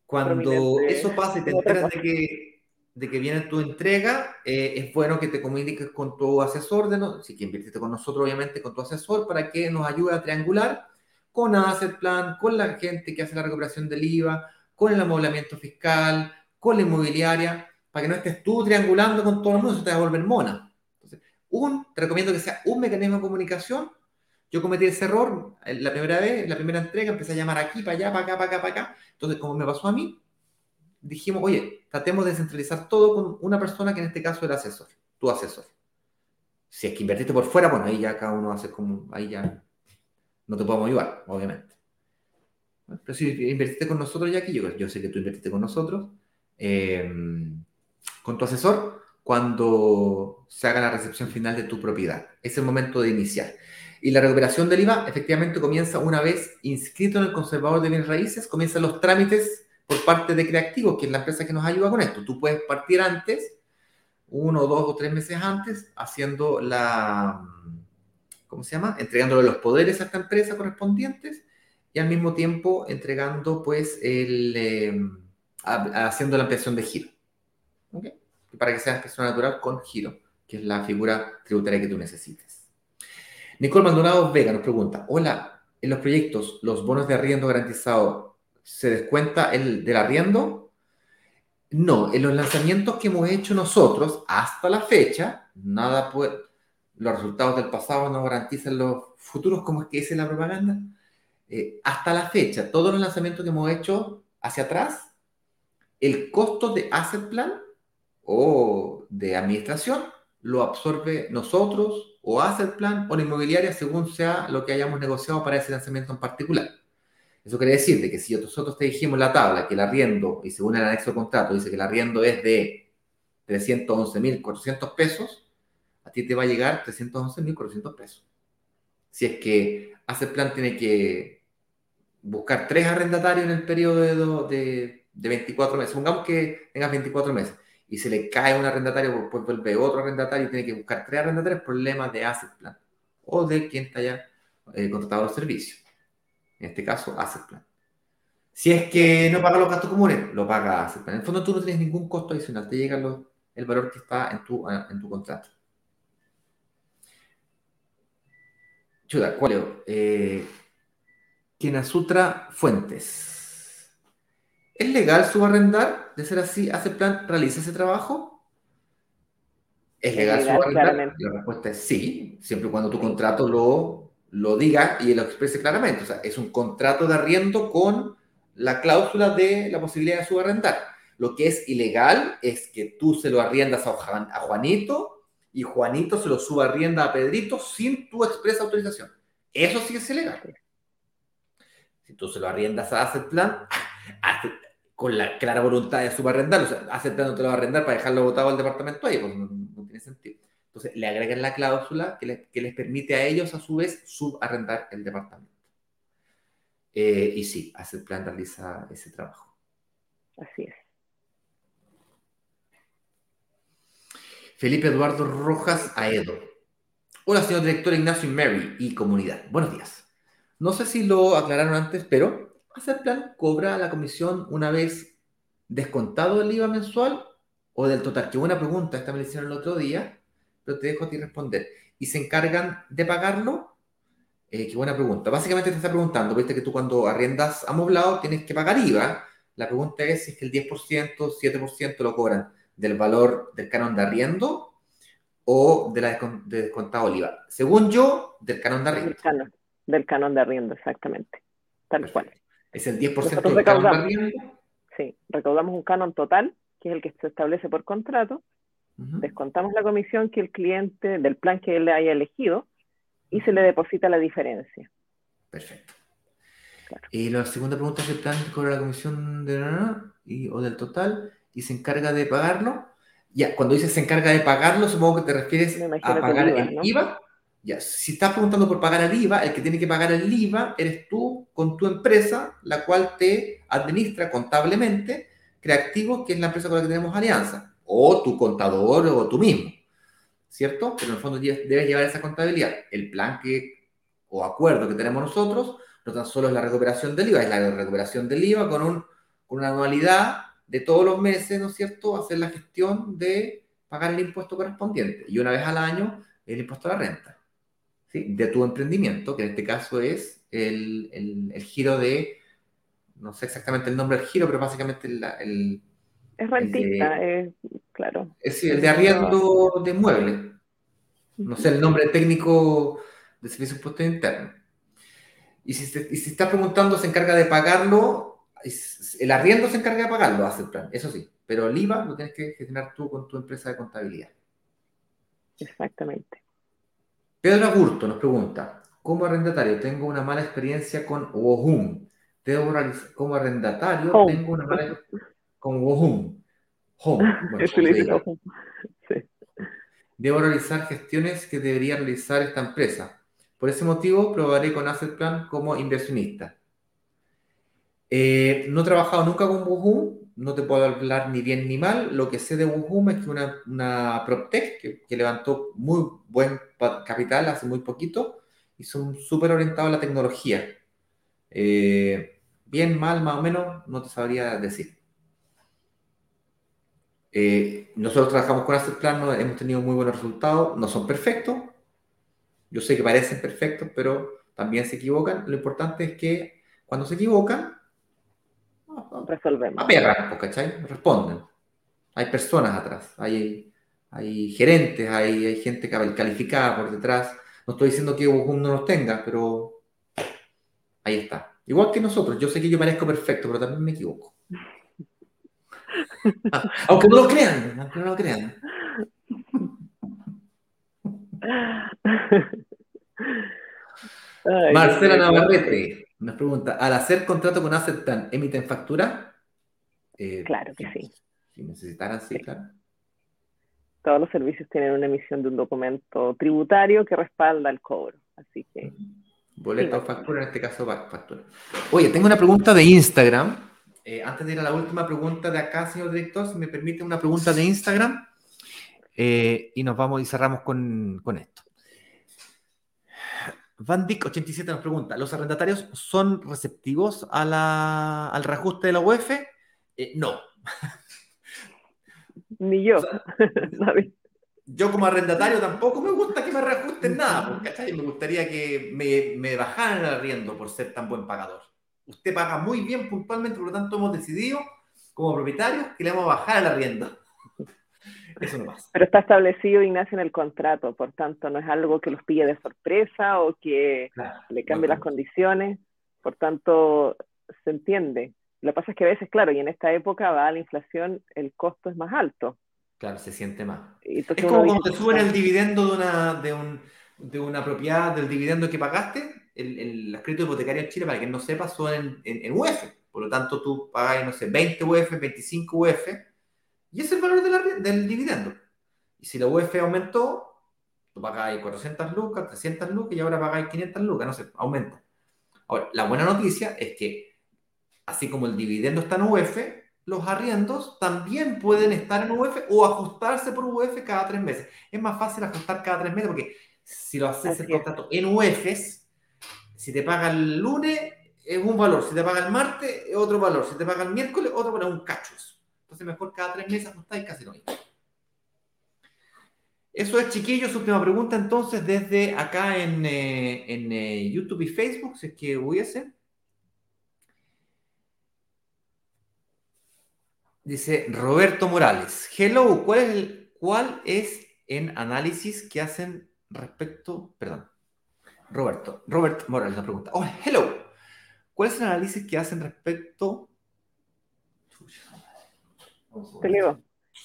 cuando eso pasa y te enteras de que, de que viene tu entrega, eh, es bueno que te comuniques con tu asesor, de no, si que invirtiste con nosotros, obviamente, con tu asesor, para que nos ayude a triangular con Asset Plan, con la gente que hace la recuperación del IVA, con el amoblamiento fiscal, con la inmobiliaria, para que no estés tú triangulando con todo el mundo, te va a volver mona. Entonces, un, te recomiendo que sea un mecanismo de comunicación. Yo cometí ese error la primera vez, la primera entrega, empecé a llamar aquí, para allá, para acá, para acá, para acá. Entonces, como me pasó a mí, dijimos, oye, tratemos de descentralizar todo con una persona que en este caso era asesor, tu asesor. Si es que invertiste por fuera, bueno, ahí ya cada uno hace como, ahí ya no te podemos ayudar, obviamente. Pero si invertiste con nosotros, ya que yo, yo sé que tú invertiste con nosotros, eh, con tu asesor, cuando se haga la recepción final de tu propiedad. Es el momento de iniciar. Y la recuperación del IVA efectivamente comienza una vez inscrito en el conservador de bienes raíces, comienzan los trámites por parte de Creativo, que es la empresa que nos ayuda con esto. Tú puedes partir antes, uno, dos o tres meses antes, haciendo la, ¿cómo se llama? Entregándole los poderes a esta empresa correspondientes y al mismo tiempo entregando, pues, el, eh, haciendo la ampliación de giro. Para que seas persona natural con giro, que es la figura tributaria que tú necesites. Nicole Maldonado Vega nos pregunta, hola, en los proyectos, los bonos de arriendo garantizado, ¿se descuenta el del arriendo? No, en los lanzamientos que hemos hecho nosotros hasta la fecha, nada puede, los resultados del pasado no garantizan los futuros, como es que dice la propaganda. Eh, hasta la fecha, todos los lanzamientos que hemos hecho hacia atrás, el costo de asset plan o de administración lo absorbe nosotros o asset plan o la inmobiliaria según sea lo que hayamos negociado para ese lanzamiento en particular. Eso quiere decir de que si nosotros te dijimos la tabla que el arriendo, y según el anexo de contrato, dice que el arriendo es de 311.400 pesos, a ti te va a llegar 311.400 pesos. Si es que hace plan tiene que buscar tres arrendatarios en el periodo de, de, 24 meses, supongamos que tengas 24 meses, y se le cae un arrendatario, después vuelve otro arrendatario y tiene que buscar tres arrendatarios, problemas de asset plan o de quien te haya eh, contratado el servicio. En este caso, asset plan. Si es que no paga los gastos comunes, lo paga asset plan. En el fondo tú no tienes ningún costo adicional, te llega el valor que está en tu, en tu contrato. Chuda, ¿cuál eh, Kinasutra Fuentes. ¿Es legal subarrendar? De ser así, ¿hace plan, realiza ese trabajo? ¿Es legal, subarrendar? La respuesta es sí, siempre y cuando tu contrato lo, lo diga y lo exprese claramente. O sea, es un contrato de arriendo con la cláusula de la posibilidad de subarrendar. Lo que es ilegal es que tú se lo arriendas a Juanito y Juanito se lo subarrienda a Pedrito sin tu expresa autorización. Eso sí es ilegal. Si tú se lo arriendas a Asset Plan, [laughs] con la clara voluntad de subarrendar, o sea, Asset Plan no te lo va a arrendar para dejarlo votado al departamento ahí, pues no, tiene sentido. Entonces, le agregan la cláusula que, les permite a ellos, a su vez, subarrendar el departamento. Eh, y sí, Asset Plan realiza ese trabajo. Así es. Felipe Eduardo Rojas Aedo. Hola, señor director Ignacio y Mary y comunidad. Buenos días. No sé si lo aclararon antes, pero hacer plan cobra la comisión una vez descontado el IVA mensual o del total. Qué buena pregunta, esta me la hicieron el otro día, pero te dejo a ti responder. ¿Y se encargan de pagarlo? Eh, qué buena pregunta. Básicamente te está preguntando, viste que tú cuando arriendas amoblado tienes que pagar IVA. La pregunta es si es que el 10%, 7% lo cobran del valor del canon de arriendo o de la de descontado oliva. Según yo, del canon de arriendo. Del canon, del canon de arriendo, exactamente. Tal cual. Es el 10% del canon. Sí, recaudamos un canon total, que es el que se establece por contrato. Descontamos la comisión que el cliente, del plan que él haya elegido, y se le deposita la diferencia. Perfecto. Y la segunda pregunta es el plan cobra la comisión de y, o del total y se encarga de pagarlo. Ya, cuando dices se encarga de pagarlo, supongo que te refieres a pagar el IVA. Si estás preguntando por pagar el IVA, el que tiene que pagar el IVA eres tú con tu empresa, la cual te administra contablemente Creativo, que es la empresa con la que tenemos alianza, o tu contador o tú mismo, ¿cierto? Pero en el fondo debes llevar esa contabilidad. El plan que o acuerdo que tenemos nosotros no tan solo es la recuperación del IVA, es la recuperación del IVA con, con una anualidad de todos los meses, ¿no es cierto?, hacer la gestión de pagar el impuesto correspondiente. Y una vez al año, el impuesto a la renta, ¿sí? De tu emprendimiento, que en este caso es el, el, giro de, no sé exactamente el nombre del giro, pero básicamente el... es rentista, es claro. Es decir, el de arriendo de muebles. No sé el nombre técnico de servicio de impuesto interno. Y si, y si estás preguntando, se encarga de pagarlo, el arriendo se encarga de pagarlo, hace el plan, eso sí. Pero el IVA lo tienes que gestionar tú con tu empresa de contabilidad. Exactamente. Pedro Agurto nos pregunta, como arrendatario tengo una mala experiencia con Wohum. Debo como arrendatario tengo una mala con Wohum. Home. [laughs] Debo realizar gestiones que debería realizar esta empresa. Por ese motivo, probaré con Asset Plan como inversionista. Eh, no he trabajado nunca con Wohum, no te puedo hablar ni bien ni mal. Lo que sé de Wohum es que una, una PropTech que, levantó muy buen capital hace muy poquito y son súper orientados a la tecnología. Eh, bien, mal, más o menos, no te sabría decir. Eh, nosotros trabajamos con Asset Plan, hemos tenido muy buenos resultados, no son perfectos. Yo sé que parecen perfectos, pero también se equivocan. Lo importante es que cuando se equivocan, resolvemos. Aperran, ¿cachai? Responden. Hay personas atrás, hay, hay gerentes, hay, hay gente calificada por detrás. No estoy diciendo que uno no los tenga, pero ahí está. Igual que nosotros, yo sé que yo parezco perfecto, pero también me equivoco. aunque no lo crean, aunque no lo crean. Marcela Navarrete nos pregunta, ¿al hacer contrato con Aceptan, emiten factura? Eh, claro que sí. Si necesitaran, sí, claro. Todos los servicios tienen una emisión de un documento tributario que respalda el cobro. Así que. Boleto o factura, en este caso factura. Oye, tengo una pregunta de Instagram. Eh, antes de ir a la última pregunta de acá, señor director, si me permite una pregunta de Instagram. Eh, y nos vamos y cerramos con, con esto. Van 87 nos pregunta, ¿los arrendatarios son receptivos al reajuste de la UEF? Eh, no. [laughs] Ni yo. [laughs] yo como arrendatario tampoco me gusta que me reajusten nada, porque me gustaría que me, me bajaran el arriendo por ser tan buen pagador. Usted paga muy bien puntualmente, por lo tanto hemos decidido como propietarios que le vamos a bajar el arriendo. Eso no pasa. Pero está establecido, Ignacio, en el contrato, por tanto, no es algo que los pille de sorpresa o que le cambie las condiciones, por tanto, se entiende. Lo que pasa es que a veces, claro, y en esta época va la inflación, el costo es más alto. Claro, se siente más. es como cuando te suben el dividendo de una, de, un, de una propiedad, del dividendo que pagaste, el, el, crédito hipotecario en Chile, para que no sepa, son en, en, en UF. Por lo tanto, tú pagas, no sé, 20 UF, 25 UF, y es el valor del dividendo. Y si la UF aumentó, tú pagáis 400 lucas, 300 lucas y ahora pagáis 500 lucas, no sé, aumenta. Ahora, la buena noticia es que, así como el dividendo está en UF, los arriendos también pueden estar en UF o ajustarse por UF cada tres meses. Es más fácil ajustar cada tres meses porque si lo haces el contrato en UFs, si te paga el lunes es un valor, si te paga el martes es otro valor, si te paga el miércoles otro valor, un cacho eso. Entonces mejor cada tres meses ajustáis casi lo mismo. Eso es, chiquillos, última pregunta entonces desde acá en, eh, eh, YouTube y Facebook, si es que hubiese. Dice Roberto Morales. Hello, ¿cuál es, ¿cuál es en análisis que hacen respecto, perdón, Roberto, Robert Morales la pregunta. Oh, hello. ¿Cuál es el análisis que hacen respecto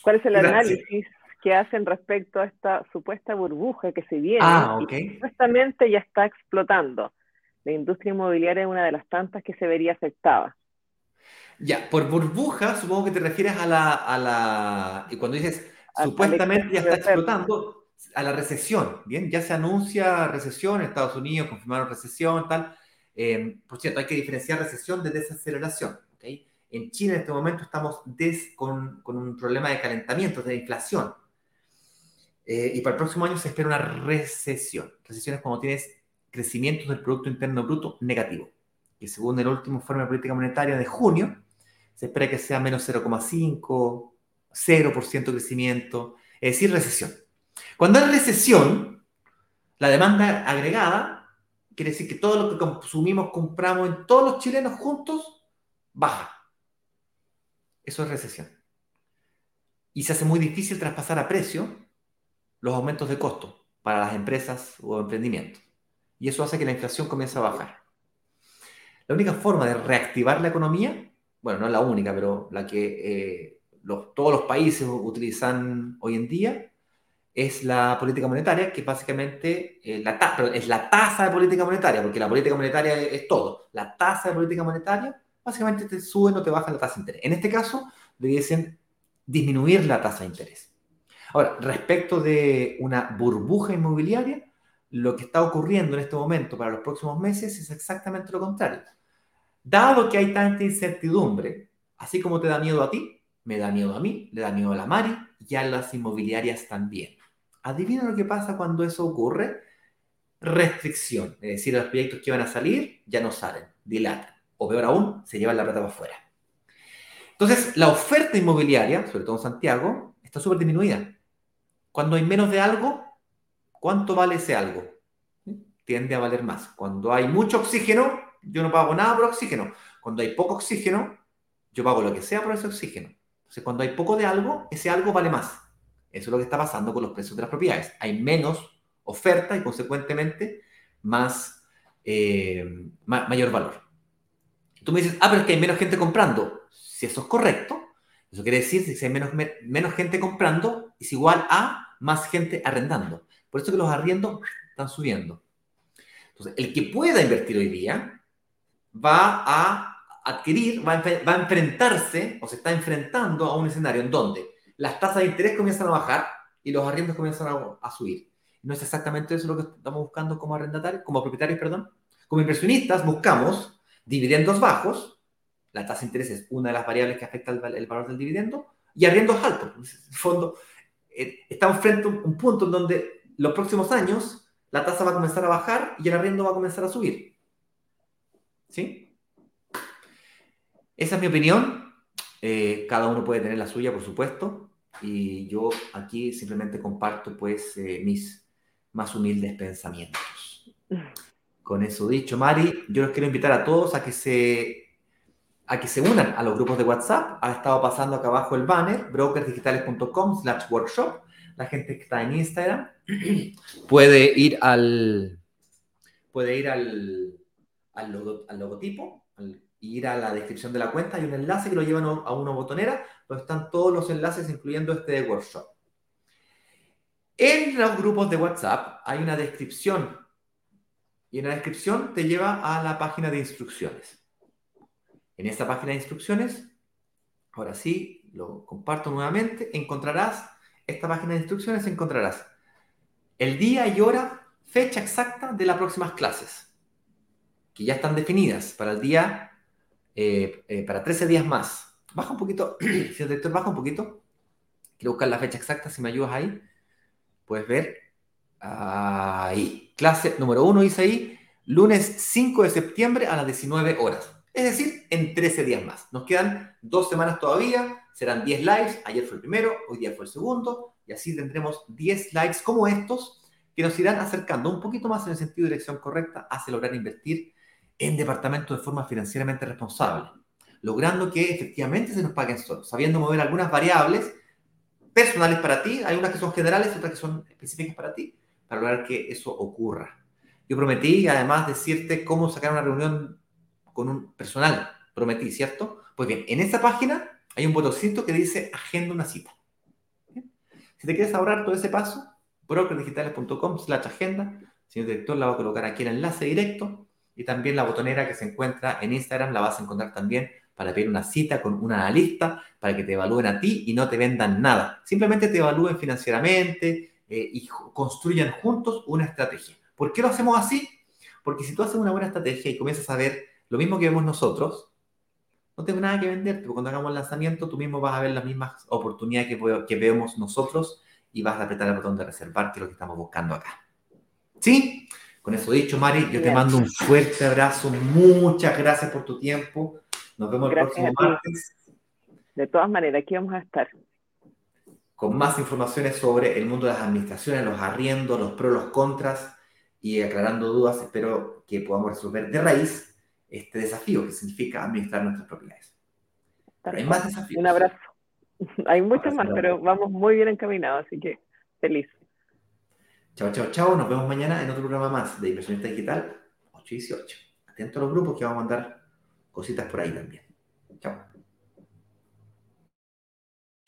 ¿Cuál es el análisis que hacen respecto a esta supuesta burbuja que se viene ah, y supuestamente ya está explotando? La industria inmobiliaria es una de las tantas que se vería afectada. Ya, por burbuja supongo que te refieres a la... A la y cuando dices supuestamente ya está explotando, a la recesión, ¿bien? Ya se anuncia recesión, en Estados Unidos confirmaron recesión, tal. Eh, por cierto, hay que diferenciar recesión de desaceleración, ¿ok? En China en este momento estamos con, un problema de calentamiento, de inflación. Eh, y para el próximo año se espera una recesión. Recesión es cuando tienes crecimiento del Producto Interno Bruto negativo, que según el último informe de política monetaria de junio, se espera que sea menos 0,5, 0% crecimiento, es decir, recesión. Cuando hay recesión, la demanda agregada quiere decir que todo lo que consumimos, compramos en todos los chilenos juntos, baja. Eso es recesión. y se hace muy difícil traspasar a precio los aumentos de costo para las empresas o emprendimientos. Y eso hace que la inflación comience a bajar. La única forma de reactivar la economía, bueno, no es la única, pero la que eh, todos los países utilizan hoy en día, es la política monetaria, que básicamente eh, la es la tasa de política monetaria, porque la política monetaria es, todo. La tasa de política monetaria básicamente te sube o te baja la tasa de interés. En este caso, debiesen disminuir la tasa de interés. Ahora, respecto de una burbuja inmobiliaria, lo que está ocurriendo en este momento para los próximos meses es exactamente lo contrario. Dado que hay tanta incertidumbre, así como te da miedo a ti, me da miedo a mí, le da miedo a la Mari y a las inmobiliarias también. Adivina lo que pasa cuando eso ocurre. Restricción, es decir, los proyectos que van a salir ya no salen, dilatan, o peor aún, se llevan la plata para afuera. Entonces, la oferta inmobiliaria, sobre todo en Santiago, está súper disminuida. Cuando hay menos de algo, ¿cuánto vale ese algo? Tiende a valer más. Cuando hay mucho oxígeno, yo no pago nada por oxígeno. Cuando hay poco oxígeno, yo pago lo que sea por ese oxígeno. Entonces, cuando hay poco de algo, ese algo vale más. Eso es lo que está pasando con los precios de las propiedades. Hay menos oferta y consecuentemente más, eh, mayor valor. Tú me dices, ah, pero es que hay menos gente comprando. Si eso es correcto, eso quiere decir que si hay menos, menos gente comprando, es igual a más gente arrendando. Por eso que los arriendos están subiendo. Entonces, el que pueda invertir hoy día va a adquirir, va a, va a enfrentarse o se está enfrentando a un escenario en donde las tasas de interés comienzan a bajar y los arriendos comienzan a, subir. No es exactamente eso lo que estamos buscando como arrendatarios, como propietarios, perdón. Como inversionistas buscamos dividendos bajos, la tasa de interés es una de las variables que afecta el, valor del dividendo, y arriendos altos. En el fondo, eh, estamos frente a un, punto en donde los próximos años la tasa va a comenzar a bajar y el arriendo va a comenzar a subir. ¿Sí? Esa es mi opinión. Eh, cada uno puede tener la suya, por supuesto y yo aquí simplemente comparto pues eh, mis más humildes pensamientos. Con eso dicho, Mari, yo los quiero invitar a todos a que se a que se unan a los grupos de WhatsApp. Ha estado pasando acá abajo el banner, brokersdigitales.com slash workshop. La gente que está en Instagram [clears throat] puede ir al puede ir al, al, al logotipo, ir a la descripción de la cuenta, hay un enlace que lo llevan a una botonera donde están todos los enlaces, incluyendo este workshop. En los grupos de WhatsApp hay una descripción y en la descripción te lleva a la página de instrucciones. En esta página de instrucciones, ahora sí, lo comparto nuevamente, encontrarás, esta página de instrucciones encontrarás el día y hora, fecha exacta de las próximas clases, que ya están definidas para el día eh, eh, para 13 días más. Baja un poquito, [clears throat] señor director, baja un poquito. Quiero buscar la fecha exacta, si me ayudas ahí. Puedes ver. Ahí. Clase número 1 dice ahí, lunes 5 de septiembre a las 19 horas. Es decir, en 13 días más. Nos quedan dos semanas todavía, serán 10 lives. Ayer fue el primero, hoy día fue el segundo, y así tendremos 10 likes como estos que nos irán acercando un poquito más en el sentido de dirección correcta hacia lograr invertir en departamentos de forma financieramente responsable, logrando que efectivamente se nos paguen solos, sabiendo mover algunas variables personales para ti, hay unas que son generales otras que son específicas para ti, para lograr que eso ocurra. Yo prometí, además, decirte cómo sacar una reunión con un personal, prometí, ¿cierto? Pues bien, en esta página hay un botoncito que dice agenda una cita. Si te quieres ahorrar todo ese paso, brokerdigitales.com slash agenda, señor director, la voy a colocar aquí el enlace directo y también la botonera que se encuentra en Instagram la vas a encontrar también para pedir una cita con un analista para que te evalúen a ti y no te vendan nada. Simplemente te evalúen financieramente eh, y construyan juntos una estrategia. ¿Por qué lo hacemos así? Porque si tú haces una buena estrategia y comienzas a ver lo mismo que vemos nosotros, no tengo nada que venderte, porque cuando hagamos el lanzamiento tú mismo vas a ver las mismas oportunidades que, que vemos nosotros y vas a apretar el botón de reservar, que es lo que estamos buscando acá. ¿Sí? Con eso dicho, Mari, yo te mando un fuerte abrazo. Muchas gracias por tu tiempo. Nos vemos el próximo martes. De todas maneras, aquí vamos a estar. Con más informaciones sobre el mundo de las administraciones, los arriendos, los pros, los contras y aclarando dudas, espero que podamos resolver de raíz este desafío que significa administrar nuestras propiedades. Hay más desafíos. Un abrazo. [laughs] Hay muchas más, pero vamos muy bien encaminados, así que feliz. Chao, chao, chao. Nos vemos mañana en otro programa más de Inversionista Digital 8 y 18. Atento a los grupos que vamos a mandar cositas por ahí también. Chao.